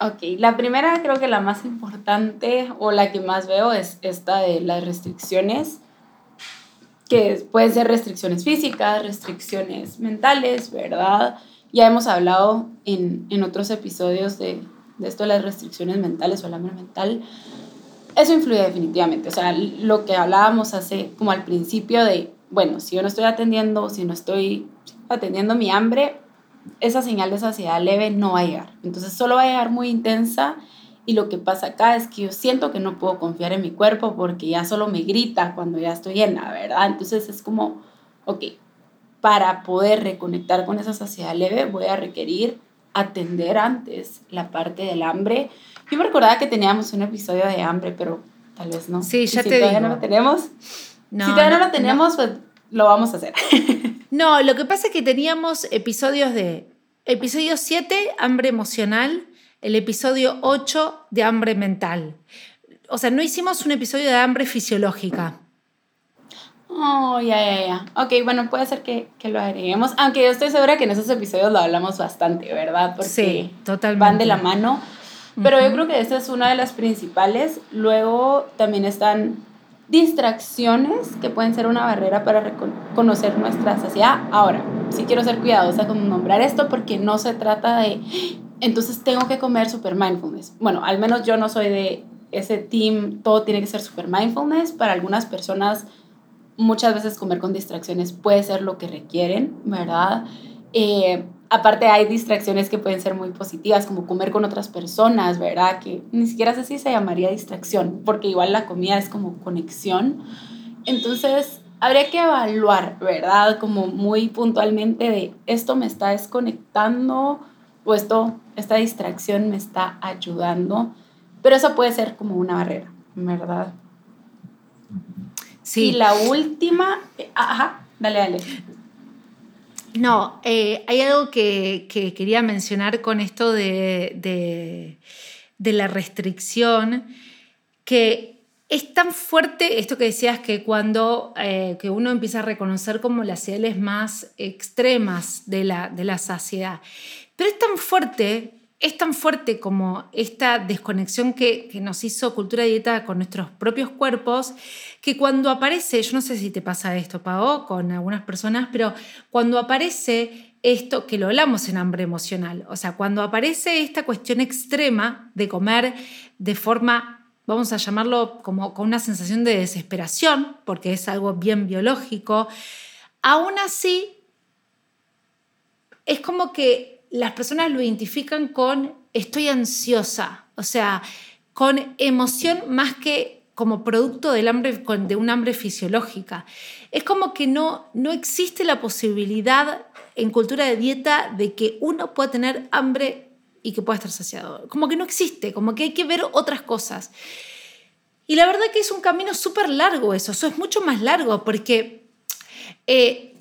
Ok, la primera creo que la más importante o la que más veo es esta de las restricciones, que pueden ser restricciones físicas, restricciones mentales, ¿verdad? Ya hemos hablado en, en otros episodios de, de, esto de las restricciones mentales o el hambre mental. Eso influye definitivamente, o sea, lo que hablábamos hace como al principio de, bueno, si yo no estoy atendiendo, si no estoy atendiendo mi hambre, esa señal de saciedad leve no va a llegar. Entonces solo va a llegar muy intensa y lo que pasa acá es que yo siento que no puedo confiar en mi cuerpo porque ya solo me grita cuando ya estoy llena, ¿verdad? Entonces es como, ok, para poder reconectar con esa saciedad leve voy a requerir atender antes la parte del hambre. Yo me recordaba que teníamos un episodio de hambre, pero tal vez no. Sí, ya si te todavía no lo tenemos. si todavía no, lo tenemos, pues lo vamos a hacer. No, lo que pasa es que teníamos episodios de... Episodio 7, hambre emocional, el episodio 8 de hambre mental. O sea, no hicimos un episodio de hambre fisiológica. Oh, ya, ya, ya. Ok, bueno, puede ser que, que, lo agreguemos, aunque yo estoy segura que en esos episodios lo hablamos bastante, ¿verdad? Porque sí, totalmente. Van de la mano. Pero yo creo que esta es una de las principales. Luego también están distracciones que pueden ser una barrera para reconocer nuestra saciedad. Ahora, sí quiero ser cuidadosa con nombrar esto porque no se trata de, entonces tengo que comer super mindfulness. Bueno, al menos yo no soy de ese team, todo tiene que ser super mindfulness. Para algunas personas, muchas veces comer con distracciones puede ser lo que requieren, ¿verdad? Eh, aparte hay distracciones que pueden ser muy positivas, como comer con otras personas, ¿verdad? Que ni siquiera sé si se llamaría distracción, porque igual la comida es como conexión. Entonces, habría que evaluar, ¿verdad? Como muy puntualmente de esto me está desconectando o esto, esta distracción me está ayudando, pero eso puede ser como una barrera, ¿verdad? Y la última, eh, ajá, dale, dale. No, eh, hay algo que, quería mencionar con esto de, la restricción, que es tan fuerte esto que decías que cuando eh, que uno empieza a reconocer como las señales más extremas de la, de la saciedad, pero es tan fuerte es tan fuerte como esta desconexión que, nos hizo cultura dieta con nuestros propios cuerpos, que cuando aparece, yo no sé si te pasa esto, Pao, con algunas personas, pero cuando aparece esto, que lo hablamos en hambre emocional, o sea, cuando aparece esta cuestión extrema de comer de forma, vamos a llamarlo como con una sensación de desesperación, porque es algo bien biológico, aún así es como que las personas lo identifican con estoy ansiosa, o sea, con emoción más que como producto del hambre, de un hambre fisiológica. Es como que no, no existe la posibilidad en cultura de dieta de que uno pueda tener hambre y que pueda estar saciado. Como que no existe, como que hay que ver otras cosas. Y la verdad que es un camino súper largo eso, eso es mucho más largo porque, eh,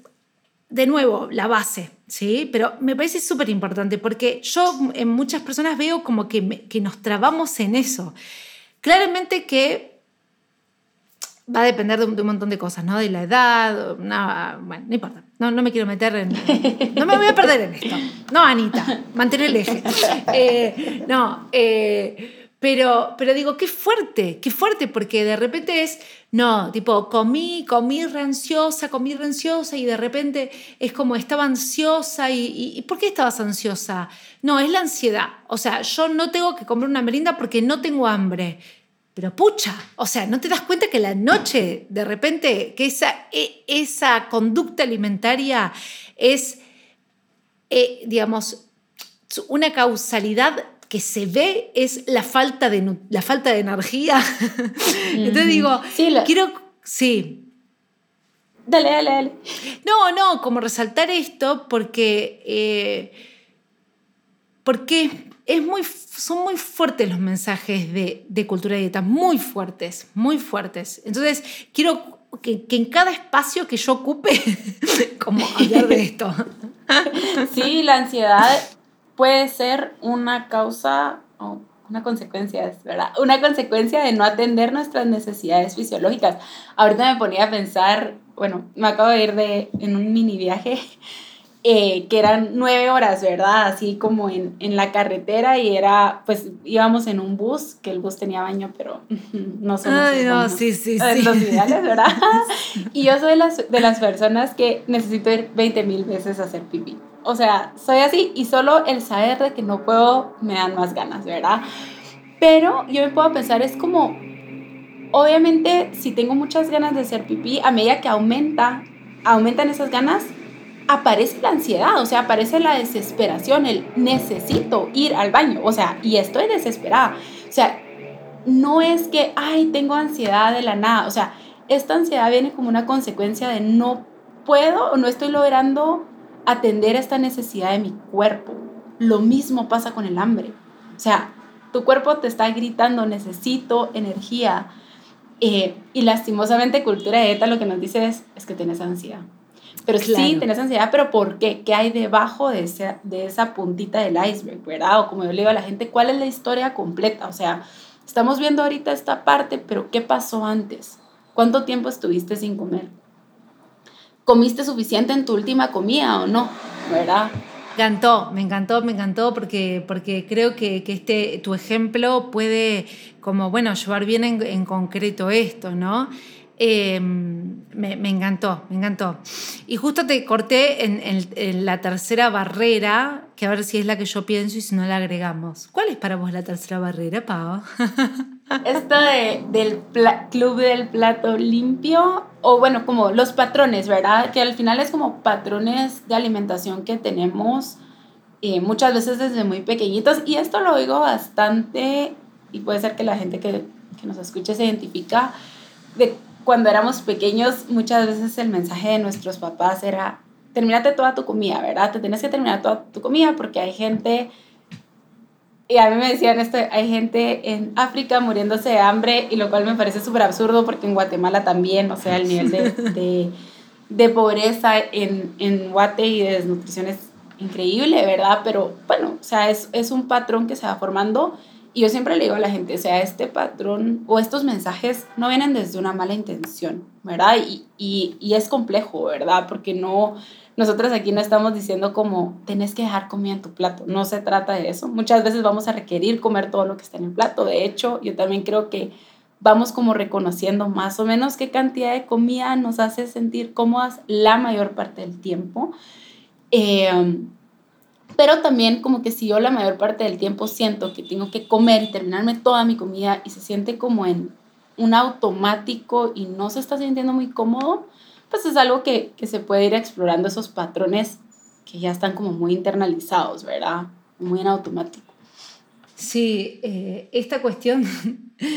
de nuevo, la base. ¿sí? Pero me parece súper importante porque yo en muchas personas veo como que, que nos trabamos en eso. Claramente que va a depender de un, montón de cosas, ¿no? De la edad, bueno, no importa, no, no me quiero meter en... No me voy a perder en esto. No, Anita, mantener el eje. Eh, no, eh, pero, pero digo, qué fuerte, qué fuerte, porque de repente es, no, tipo, comí, comí ansiosa, comí ansiosa y de repente es como estaba ansiosa y, y, ¿por qué estabas ansiosa? No, es la ansiedad. O sea, yo no tengo que comer una merienda porque no tengo hambre. Pero pucha, o sea, ¿no te das cuenta que la noche, de repente, que esa, e, esa conducta alimentaria es, eh, digamos, una causalidad que se ve es la falta de, la falta de energía. Entonces digo, quiero, sí. Dale, dale, dale. No, no, como resaltar esto porque, eh, porque es muy, son muy fuertes los mensajes de, de cultura de dieta, muy fuertes, muy fuertes. Entonces quiero que, que en cada espacio que yo ocupe, como hablar de esto. Sí, la ansiedad puede ser una causa o una consecuencia, ¿verdad? Una consecuencia de no atender nuestras necesidades fisiológicas. Ahorita me ponía a pensar, bueno, me acabo de ir de, en un mini viaje eh, que eran nueve horas, ¿verdad? Así como en, en, la carretera y era, pues íbamos en un bus, que el bus tenía baño, pero no son Ay, no, sí, sí, sí. los ideales, ¿verdad? y yo soy de las, de las personas que necesito ir 20 mil veces a hacer pipí. O sea, soy así y solo el saber de que no puedo me dan más ganas, ¿verdad? Pero yo me puedo pensar, es como, obviamente, si tengo muchas ganas de hacer pipí, a medida que aumenta, aumentan esas ganas, aparece la ansiedad, o sea, aparece la desesperación, el necesito ir al baño, o sea, y estoy desesperada. O sea, no es que, ay, tengo ansiedad de la nada, o sea, esta ansiedad viene como una consecuencia de no puedo o no estoy logrando atender esta necesidad de mi cuerpo. Lo mismo pasa con el hambre. O sea, tu cuerpo te está gritando, necesito energía. Eh, y lastimosamente cultura de dieta lo que nos dice es, es que tienes ansiedad. Pero sí, tienes ansiedad, pero ¿por qué? ¿Qué hay debajo de, esa, de esa puntita del iceberg, verdad? O como yo le digo a la gente, ¿cuál es la historia completa? O sea, estamos viendo ahorita esta parte, pero ¿qué pasó antes? ¿Cuánto tiempo estuviste sin comer? Comiste suficiente en tu última comida o no, ¿verdad? Me encantó, me encantó, me encantó porque, porque creo que, que este, tu ejemplo puede como, bueno, llevar bien en, en concreto esto, ¿no? Em, me, me, encantó, me encantó. Y justo te corté en, en, la tercera barrera, que a ver si es la que yo pienso y si no la agregamos. ¿Cuál es para vos la tercera barrera, Pau? Esto de, del club del plato limpio, o bueno, como los patrones, ¿verdad? Que al final es como patrones de alimentación que tenemos eh, muchas veces desde muy pequeñitos. Y esto lo oigo bastante, y puede ser que la gente que, que nos escuche se identifica de cuando éramos pequeños, muchas veces el mensaje de nuestros papás era, terminate toda tu comida, ¿verdad? Te tienes que terminar toda tu comida porque hay gente y a mí me decían esto, hay gente en África muriéndose de hambre, y lo cual me parece súper absurdo porque en Guatemala también, o sea, el nivel de, de, de pobreza en, en Guate y de desnutrición es increíble, ¿verdad? Pero bueno, o sea, es, es un patrón que se va formando y yo siempre le digo a la gente, o sea, este patrón o estos mensajes no vienen desde una mala intención, ¿verdad? Y, y, y es complejo, ¿verdad? Porque no, nosotros aquí no estamos diciendo como tenés que dejar comida en tu plato, no se trata de eso. Muchas veces vamos a requerir comer todo lo que está en el plato. De hecho, yo también creo que vamos como reconociendo más o menos qué cantidad de comida nos hace sentir cómodas la mayor parte del tiempo. Eh, pero también como que si yo la mayor parte del tiempo siento que tengo que comer y terminarme toda mi comida y se siente como en un automático y no se está sintiendo muy cómodo, pues es algo que, que se puede ir explorando esos patrones que ya están como muy internalizados, ¿verdad? Muy en automático. Sí, eh, esta cuestión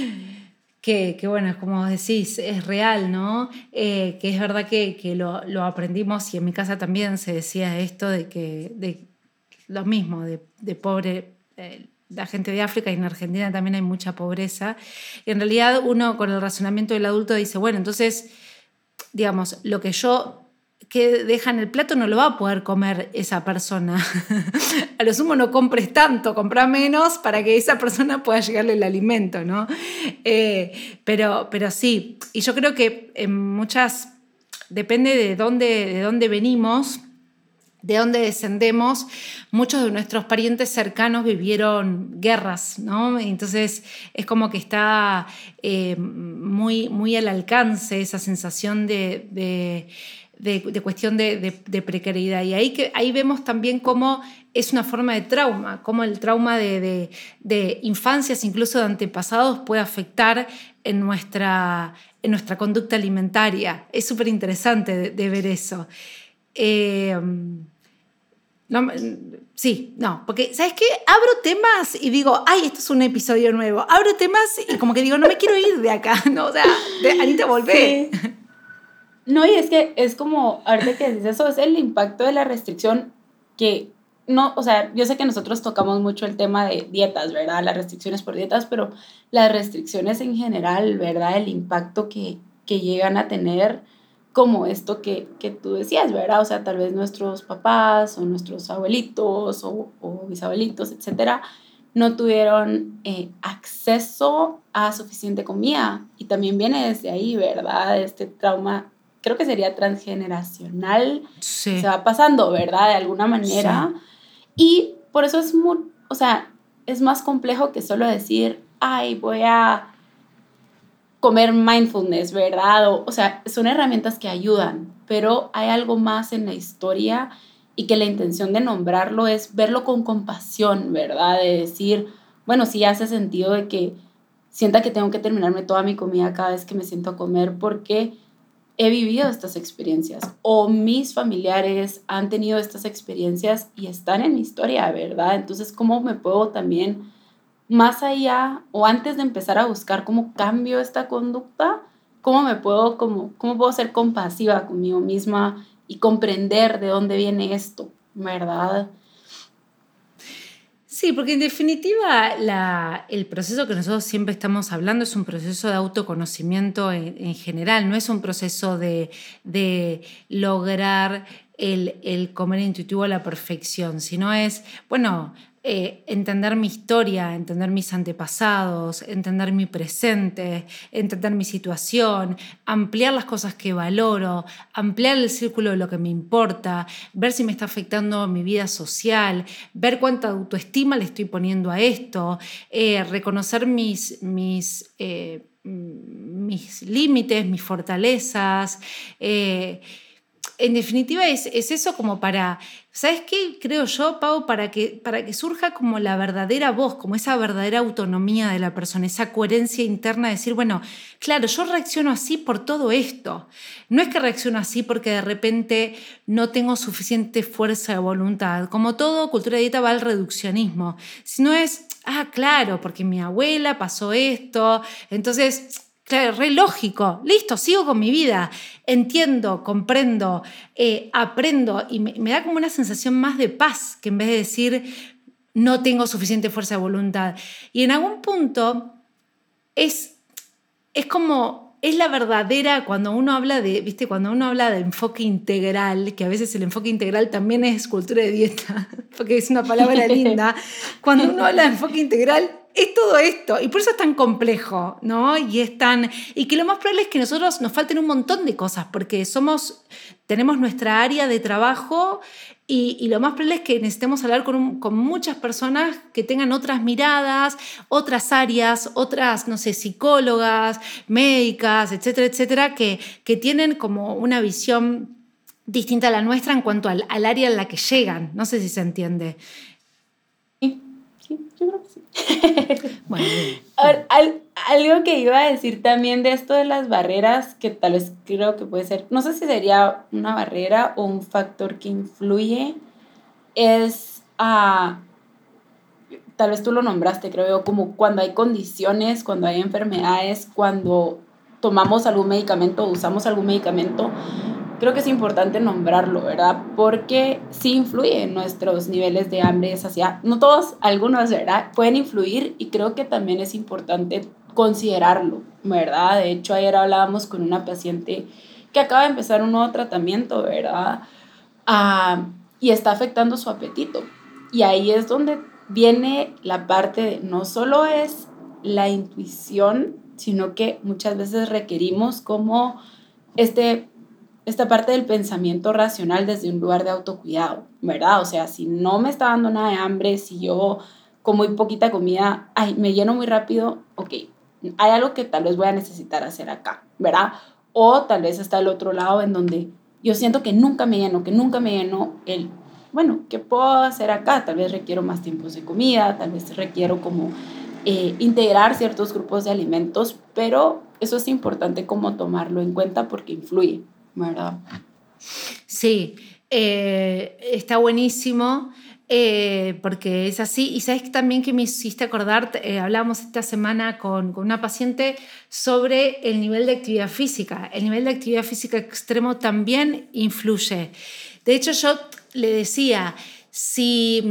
que, que, bueno, como decís, es real, ¿no? Eh, que es verdad que, que lo, lo, aprendimos y en mi casa también se decía esto de que de lo mismo, de, de pobre, eh, la gente de África y en Argentina también hay mucha pobreza. Y en realidad uno con el razonamiento del adulto dice, bueno, entonces digamos, lo que yo que deja en el plato no lo va a poder comer esa persona. a lo sumo no compres tanto, compra menos para que esa persona pueda llegarle el alimento, ¿no? Eh, pero, pero sí, y yo creo que en muchas, depende de dónde, de dónde venimos, de dónde descendemos, muchos de nuestros parientes cercanos vivieron guerras, ¿no? Entonces es como que está eh, muy, muy al alcance esa sensación de, de, de, cuestión de, precariedad. Y ahí, que, ahí vemos también cómo es una forma de trauma, cómo el trauma de, infancias, incluso de antepasados, puede afectar en nuestra, en nuestra conducta alimentaria. Es súper interesante de, ver eso. Eh, no, sí, no, porque, ¿sabes qué? Abro temas y digo, ay, esto es un episodio nuevo. Abro temas y como que digo, no me quiero ir de acá, ¿no? O sea, de, Anita, volvé. No, y es que es como, ahorita que dices eso, es el impacto de la restricción que no, o sea, yo sé que nosotros tocamos mucho el tema de dietas, ¿verdad? Las restricciones por dietas, pero las restricciones en general, ¿verdad? El impacto que, que llegan a tener como esto que, que, tú decías, ¿verdad? O sea, tal vez nuestros papás o nuestros abuelitos o, o bisabuelitos, etcétera, no tuvieron eh, acceso a suficiente comida. Y también viene desde ahí, ¿verdad? Este trauma, creo que sería transgeneracional. Se va pasando, ¿verdad? De alguna manera. Y por eso es muy, o sea, es más complejo que solo decir, ay, voy a comer mindfulness, ¿verdad? O, o, sea, son herramientas que ayudan, pero hay algo más en la historia y que la intención de nombrarlo es verlo con compasión, ¿verdad? De decir, bueno, sí hace sentido de que sienta que tengo que terminarme toda mi comida cada vez que me siento a comer porque he vivido estas experiencias o mis familiares han tenido estas experiencias y están en mi historia, ¿verdad? Entonces, ¿cómo me puedo también más allá o antes de empezar a buscar cómo cambio esta conducta, cómo me puedo, cómo, cómo puedo ser compasiva conmigo misma y comprender de dónde viene esto, ¿verdad? Sí, porque en definitiva la, el proceso que nosotros siempre estamos hablando es un proceso de autoconocimiento en, en general, no es un proceso de, de lograr el, el, comer intuitivo a la perfección, sino es, bueno, eh, entender mi historia, entender mis antepasados, entender mi presente, entender mi situación, ampliar las cosas que valoro, ampliar el círculo de lo que me importa, ver si me está afectando mi vida social, ver cuánta autoestima le estoy poniendo a esto, eh, reconocer mis, mis, eh, mis límites, mis fortalezas en definitiva es, es, eso como para, ¿sabes qué? Creo yo, Pau, para que, para que surja como la verdadera voz, como esa verdadera autonomía de la persona, esa coherencia interna de decir, bueno, claro, yo reacciono así por todo esto. No es que reacciono así porque de repente no tengo suficiente fuerza de voluntad. Como todo, cultura de dieta va al reduccionismo, sino es, ah, claro, porque mi abuela pasó esto, entonces Claro, re lógico. Listo, sigo con mi vida. Entiendo, comprendo, eh, aprendo y me, da como una sensación más de paz que en vez de decir, no tengo suficiente fuerza de voluntad. Y en algún punto es, es como, es la verdadera, cuando uno habla de, viste, cuando uno habla de enfoque integral, que a veces el enfoque integral también es cultura de dieta, porque es una palabra linda, cuando uno habla de enfoque integral es todo esto y por eso es tan complejo, ¿no? Y es tan y que lo más probable es que nosotros nos falten un montón de cosas porque somos tenemos nuestra área de trabajo y, lo más probable es que necesitemos hablar con, con, muchas personas que tengan otras miradas, otras áreas, otras, no sé, psicólogas, médicas, etcétera, etcétera, que, que tienen como una visión distinta a la nuestra en cuanto al, área en la que llegan. No sé si se entiende. Sí, sí yo creo bueno, algo que iba a decir también de esto de las barreras, que tal vez creo que puede ser, no sé si sería una barrera o un factor que influye, es a... tal vez tú lo nombraste, creo yo, como cuando hay condiciones, cuando hay enfermedades, cuando tomamos algún medicamento o usamos algún medicamento, creo que es importante nombrarlo, ¿verdad? Porque sí influye en nuestros niveles de hambre, saciedad. No todos, algunos, ¿verdad? Pueden influir y creo que también es importante considerarlo, ¿verdad? De hecho, ayer hablábamos con una paciente que acaba de empezar un nuevo tratamiento, ¿verdad? Ah, y está afectando su apetito. Y ahí es donde viene la parte de no solo es la intuición, sino que muchas veces requerimos como este esta parte del pensamiento racional desde un lugar de autocuidado, ¿verdad? O sea, si no me está dando nada de hambre, si yo como muy poquita comida, ay, me lleno muy rápido, ok, hay algo que tal vez voy a necesitar hacer acá, ¿verdad? O tal vez está el otro lado en donde yo siento que nunca me lleno, que nunca me lleno el, bueno, ¿qué puedo hacer acá? Tal vez requiero más tiempos de comida, tal vez requiero como eh, integrar ciertos grupos de alimentos, pero eso es importante como tomarlo en cuenta porque influye, ¿verdad? Sí, eh, está buenísimo. Eh, porque es así. Y sabes también que me hiciste acordar, eh, hablamos esta semana con, con, una paciente sobre el nivel de actividad física. El nivel de actividad física extremo también influye. De hecho, yo le decía, si,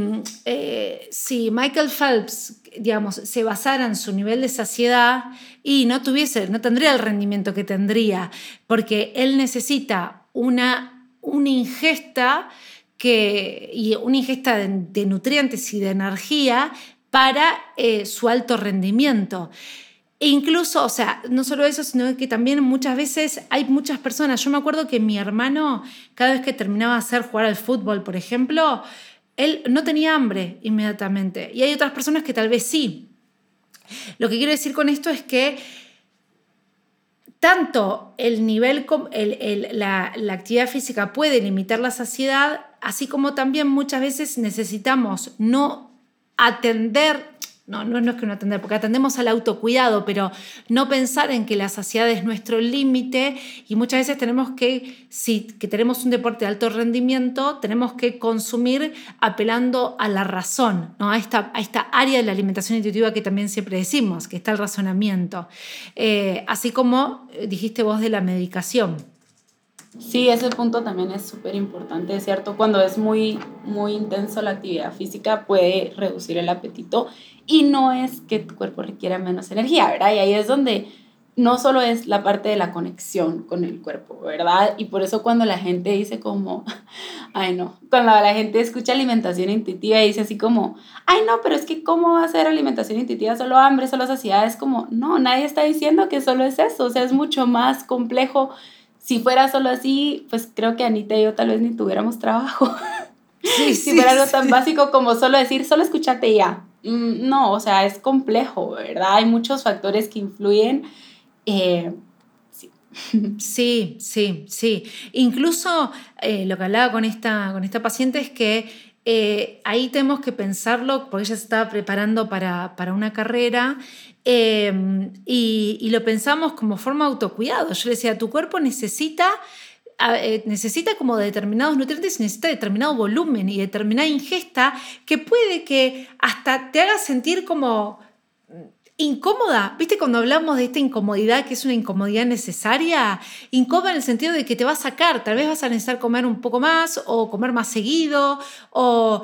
si Michael Phelps, digamos, se basara en su nivel de saciedad y no tuviese, no tendría el rendimiento que tendría, porque él necesita una, una ingesta que, y una ingesta de, nutrientes y de energía para eh, su alto rendimiento. E incluso, o sea, no solo eso, sino que también muchas veces hay muchas personas. Yo me acuerdo que mi hermano, cada vez que terminaba de hacer jugar al fútbol, por ejemplo, él no tenía hambre inmediatamente. Y hay otras personas que tal vez sí. Lo que quiero decir con esto es que tanto el nivel, la, la actividad física puede limitar la saciedad, así como también muchas veces necesitamos no atender, no, no, es que no atender, porque atendemos al autocuidado, pero no pensar en que la saciedad es nuestro límite y muchas veces tenemos que, si que tenemos un deporte de alto rendimiento, tenemos que consumir apelando a la razón, ¿no? a, esta, a esta área de la alimentación intuitiva que también siempre decimos, que está el razonamiento, eh, así como eh, dijiste vos de la medicación. Sí, ese punto también es súper importante, es cierto, cuando es muy, muy intenso la actividad física puede reducir el apetito y no es que tu cuerpo requiera menos energía, ¿verdad? Y ahí es donde no solo es la parte de la conexión con el cuerpo, ¿verdad? Y por eso cuando la gente dice como, ay no, cuando la gente escucha alimentación intuitiva y dice así como, ay no, pero es que ¿cómo va a ser alimentación intuitiva? Solo hambre, solo saciedad, es como, no, nadie está diciendo que solo es eso, o sea, es mucho más complejo si fuera solo así, pues creo que Anita y yo tal vez ni tuviéramos trabajo. si fuera algo tan básico como solo decir, solo escúchate ya. Mm, no, o sea, es complejo, ¿verdad? Hay muchos factores que influyen. Eh, sí. sí, sí, sí. Incluso eh, lo que hablaba con esta, con esta paciente es que eh, ahí tenemos que pensarlo, porque ella se estaba preparando para, para una carrera Em, y, lo pensamos como forma de autocuidado. Yo le decía, tu cuerpo necesita, eh, necesita como determinados nutrientes, necesita determinado volumen y determinada ingesta que puede que hasta te haga sentir como incómoda. ¿Viste cuando hablamos de esta incomodidad que es una incomodidad necesaria? Incómoda en el sentido de que te va a sacar, tal vez vas a necesitar comer un poco más o comer más seguido o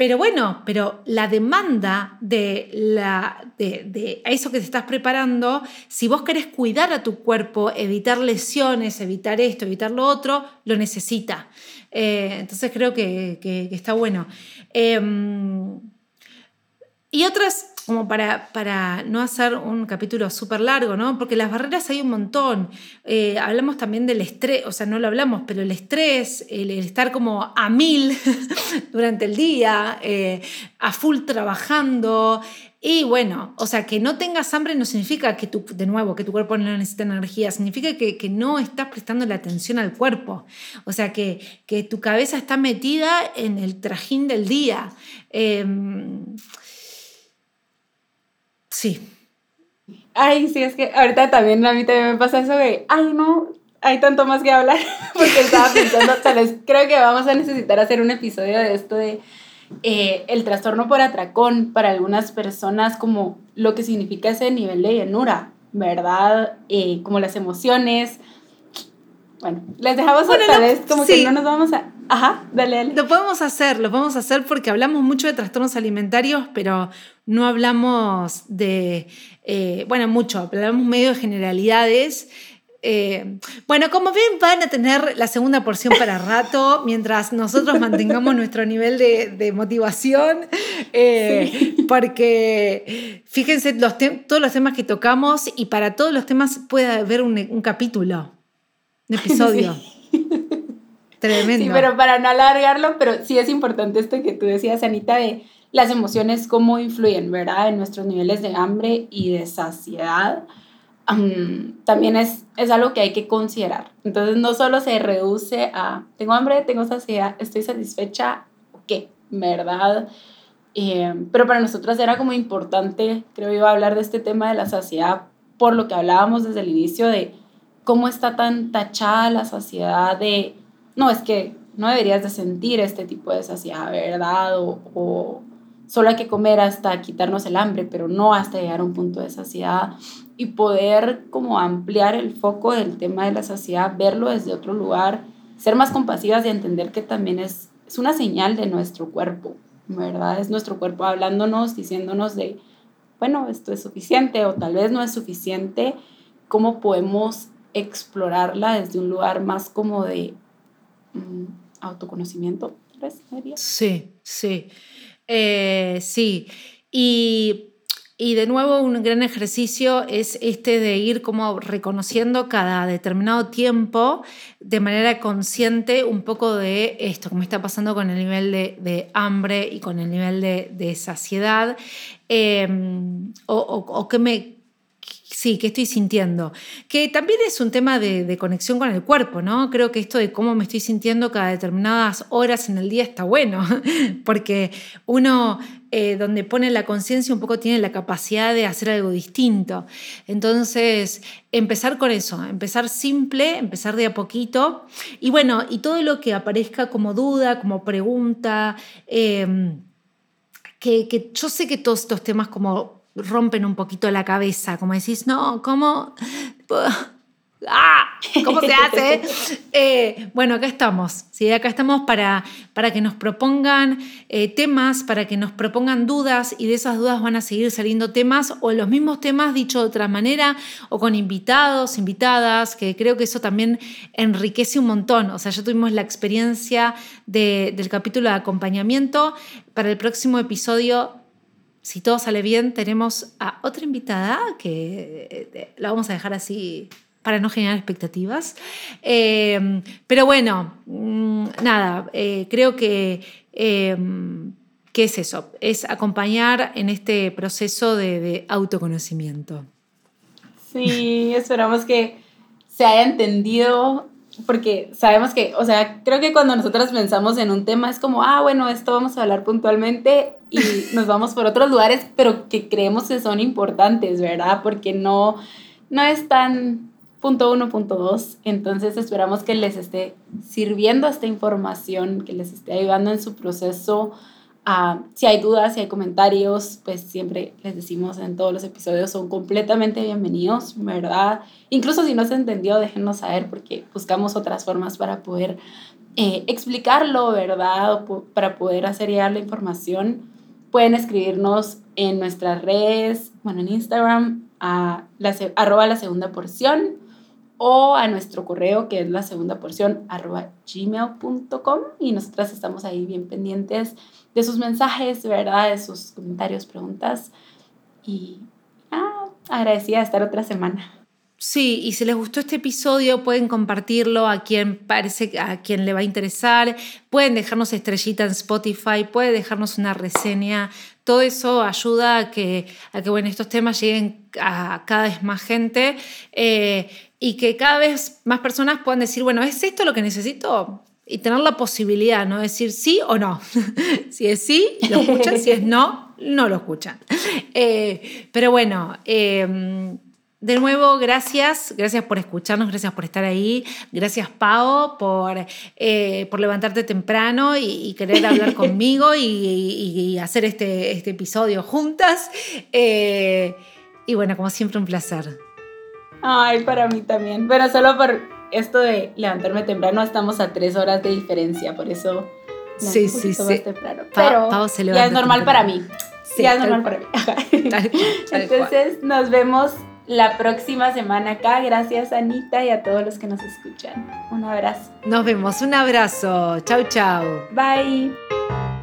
pero bueno, pero la demanda de, la, de, eso que te estás preparando, si vos querés cuidar a tu cuerpo, evitar lesiones, evitar esto, evitar lo otro, lo necesita. Eh, entonces creo que, está bueno. Em, y otras, como para, para no hacer un capítulo súper largo, ¿no? Porque las barreras hay un montón. Eh, hablamos también del estrés, o sea, no lo hablamos, pero el estrés, el, estar como a mil durante el día, eh, a full trabajando. Y bueno, o sea, que no tengas hambre no significa que tu, de nuevo, que tu cuerpo no necesita energía, significa que, que no estás prestando la atención al cuerpo. O sea, que, que tu cabeza está metida en el trajín del día. Eh, Sí. Ay, sí, es que ahorita también a mí también me pasa eso de, ay, no, hay tanto más que hablar, porque estaba pensando, vez creo que vamos a necesitar hacer un episodio de esto de eh, el trastorno por atracón para algunas personas, como lo que significa ese nivel de llenura, ¿verdad? Eh, como las emociones. Bueno, les dejamos bueno, otra vez, como que no nos vamos a... Ajá, dale, dale. Lo podemos hacer, lo podemos hacer porque hablamos mucho de trastornos alimentarios, pero no hablamos de, eh, bueno, mucho, hablamos medio de generalidades. Eh, bueno, como bien van a tener la segunda porción para rato, mientras nosotros mantengamos nuestro nivel de, motivación, eh, porque fíjense los todos los temas que tocamos y para todos los temas puede haber un, capítulo, episodio. Tremendo. Sí, pero para no alargarlo, pero sí es importante esto que tú decías, Anita, de las emociones cómo influyen, ¿verdad? En nuestros niveles de hambre y de saciedad. también es, es algo que hay que considerar. Entonces no solo se reduce a, tengo hambre, tengo saciedad, estoy satisfecha, ¿qué? ¿Verdad? Eh, pero para nosotros era como importante, creo yo, hablar de este tema de la saciedad por lo que hablábamos desde el inicio de cómo está tan tachada la saciedad de, no, es que no deberías de sentir este tipo de saciedad, ¿verdad? O, o, solo hay que comer hasta quitarnos el hambre, pero no hasta llegar a un punto de saciedad y poder como ampliar el foco del tema de la saciedad, verlo desde otro lugar, ser más compasivas y entender que también es, es una señal de nuestro cuerpo, ¿verdad? Es nuestro cuerpo hablándonos, diciéndonos de, bueno, esto es suficiente o tal vez no es suficiente, cómo podemos explorarla desde un lugar más como de mm, autoconocimiento, Sí, sí. Eh, sí, y, de nuevo un gran ejercicio es este de ir como reconociendo cada determinado tiempo de manera consciente un poco de esto, como está pasando con el nivel de, hambre y con el nivel de, saciedad, em, o, o, que me sí, ¿qué estoy sintiendo? Que también es un tema de, conexión con el cuerpo, ¿no? Creo que esto de cómo me estoy sintiendo cada determinadas horas en el día está bueno, porque uno eh, donde pone la conciencia un poco tiene la capacidad de hacer algo distinto. Entonces, empezar con eso, empezar simple, empezar de a poquito, y bueno, y todo lo que aparezca como duda, como pregunta, em, que, que yo sé que todos estos temas como rompen un poquito la cabeza, como decís, no, ¿cómo? ¡Ah! ¿Cómo se hace? Eh, bueno, acá estamos, ¿sí? acá estamos para, para que nos propongan eh, temas, para que nos propongan dudas y de esas dudas van a seguir saliendo temas o los mismos temas dicho de otra manera o con invitados, invitadas, que creo que eso también enriquece un montón. O sea, ya tuvimos la experiencia del capítulo de acompañamiento. Para el próximo episodio si todo sale bien, tenemos a otra invitada que eh, la vamos a dejar así para no generar expectativas. Em, pero bueno, mm, nada, eh, creo que, em, ¿qué es eso? Es acompañar en este proceso de autoconocimiento. Sí, esperamos que se haya entendido porque sabemos que, o sea, creo que cuando nosotros pensamos en un tema es como, ah, bueno, esto vamos a hablar puntualmente y nos vamos por otros lugares, pero que creemos que son importantes, ¿verdad? Porque no, no es tan punto uno, punto dos. Entonces esperamos que les esté sirviendo esta información, que les esté ayudando en su proceso Ah, si hay dudas, si hay comentarios, pues siempre les decimos en todos los episodios, son completamente bienvenidos, ¿verdad? Incluso si no se entendió, déjenos saber porque buscamos otras formas para poder eh, explicarlo, ¿verdad? para poder hacer llegar la información, pueden escribirnos en nuestras redes, bueno, en Instagram, a la, arroba la segunda porción o a nuestro correo que es la segunda porción arroba gmail.com y nosotras estamos ahí bien pendientes de sus mensajes, ¿verdad? De sus comentarios, preguntas y ah, agradecida de estar otra semana. Sí, y si les gustó este episodio pueden compartirlo a quien parece a quien le va a interesar, pueden dejarnos estrellita en Spotify, pueden dejarnos una reseña, todo eso ayuda a que, a que bueno, estos temas lleguen a cada vez más gente eh, y que cada vez más personas puedan decir, bueno, ¿es esto lo que necesito? Y tener la posibilidad, ¿no? Decir sí o no. si es sí, lo escuchan, si es no, no lo escuchan. Eh, pero bueno, eh, de nuevo, gracias, gracias por escucharnos, gracias por estar ahí, gracias Pau por, eh, por levantarte temprano y, querer hablar conmigo y, hacer este, este, episodio juntas. Eh, y bueno, como siempre, un placer. Ay, para mí también. Bueno, solo por esto de levantarme temprano, estamos a tres horas de diferencia, por eso... Sí, sí, sí. Temprano. Pero ya es normal para mí. Sí, ya es normal para mí. Entonces, nos vemos la próxima semana acá. Gracias Anita y a todos los que nos escuchan. Un abrazo. Nos vemos, un abrazo. Chau, chau. Bye.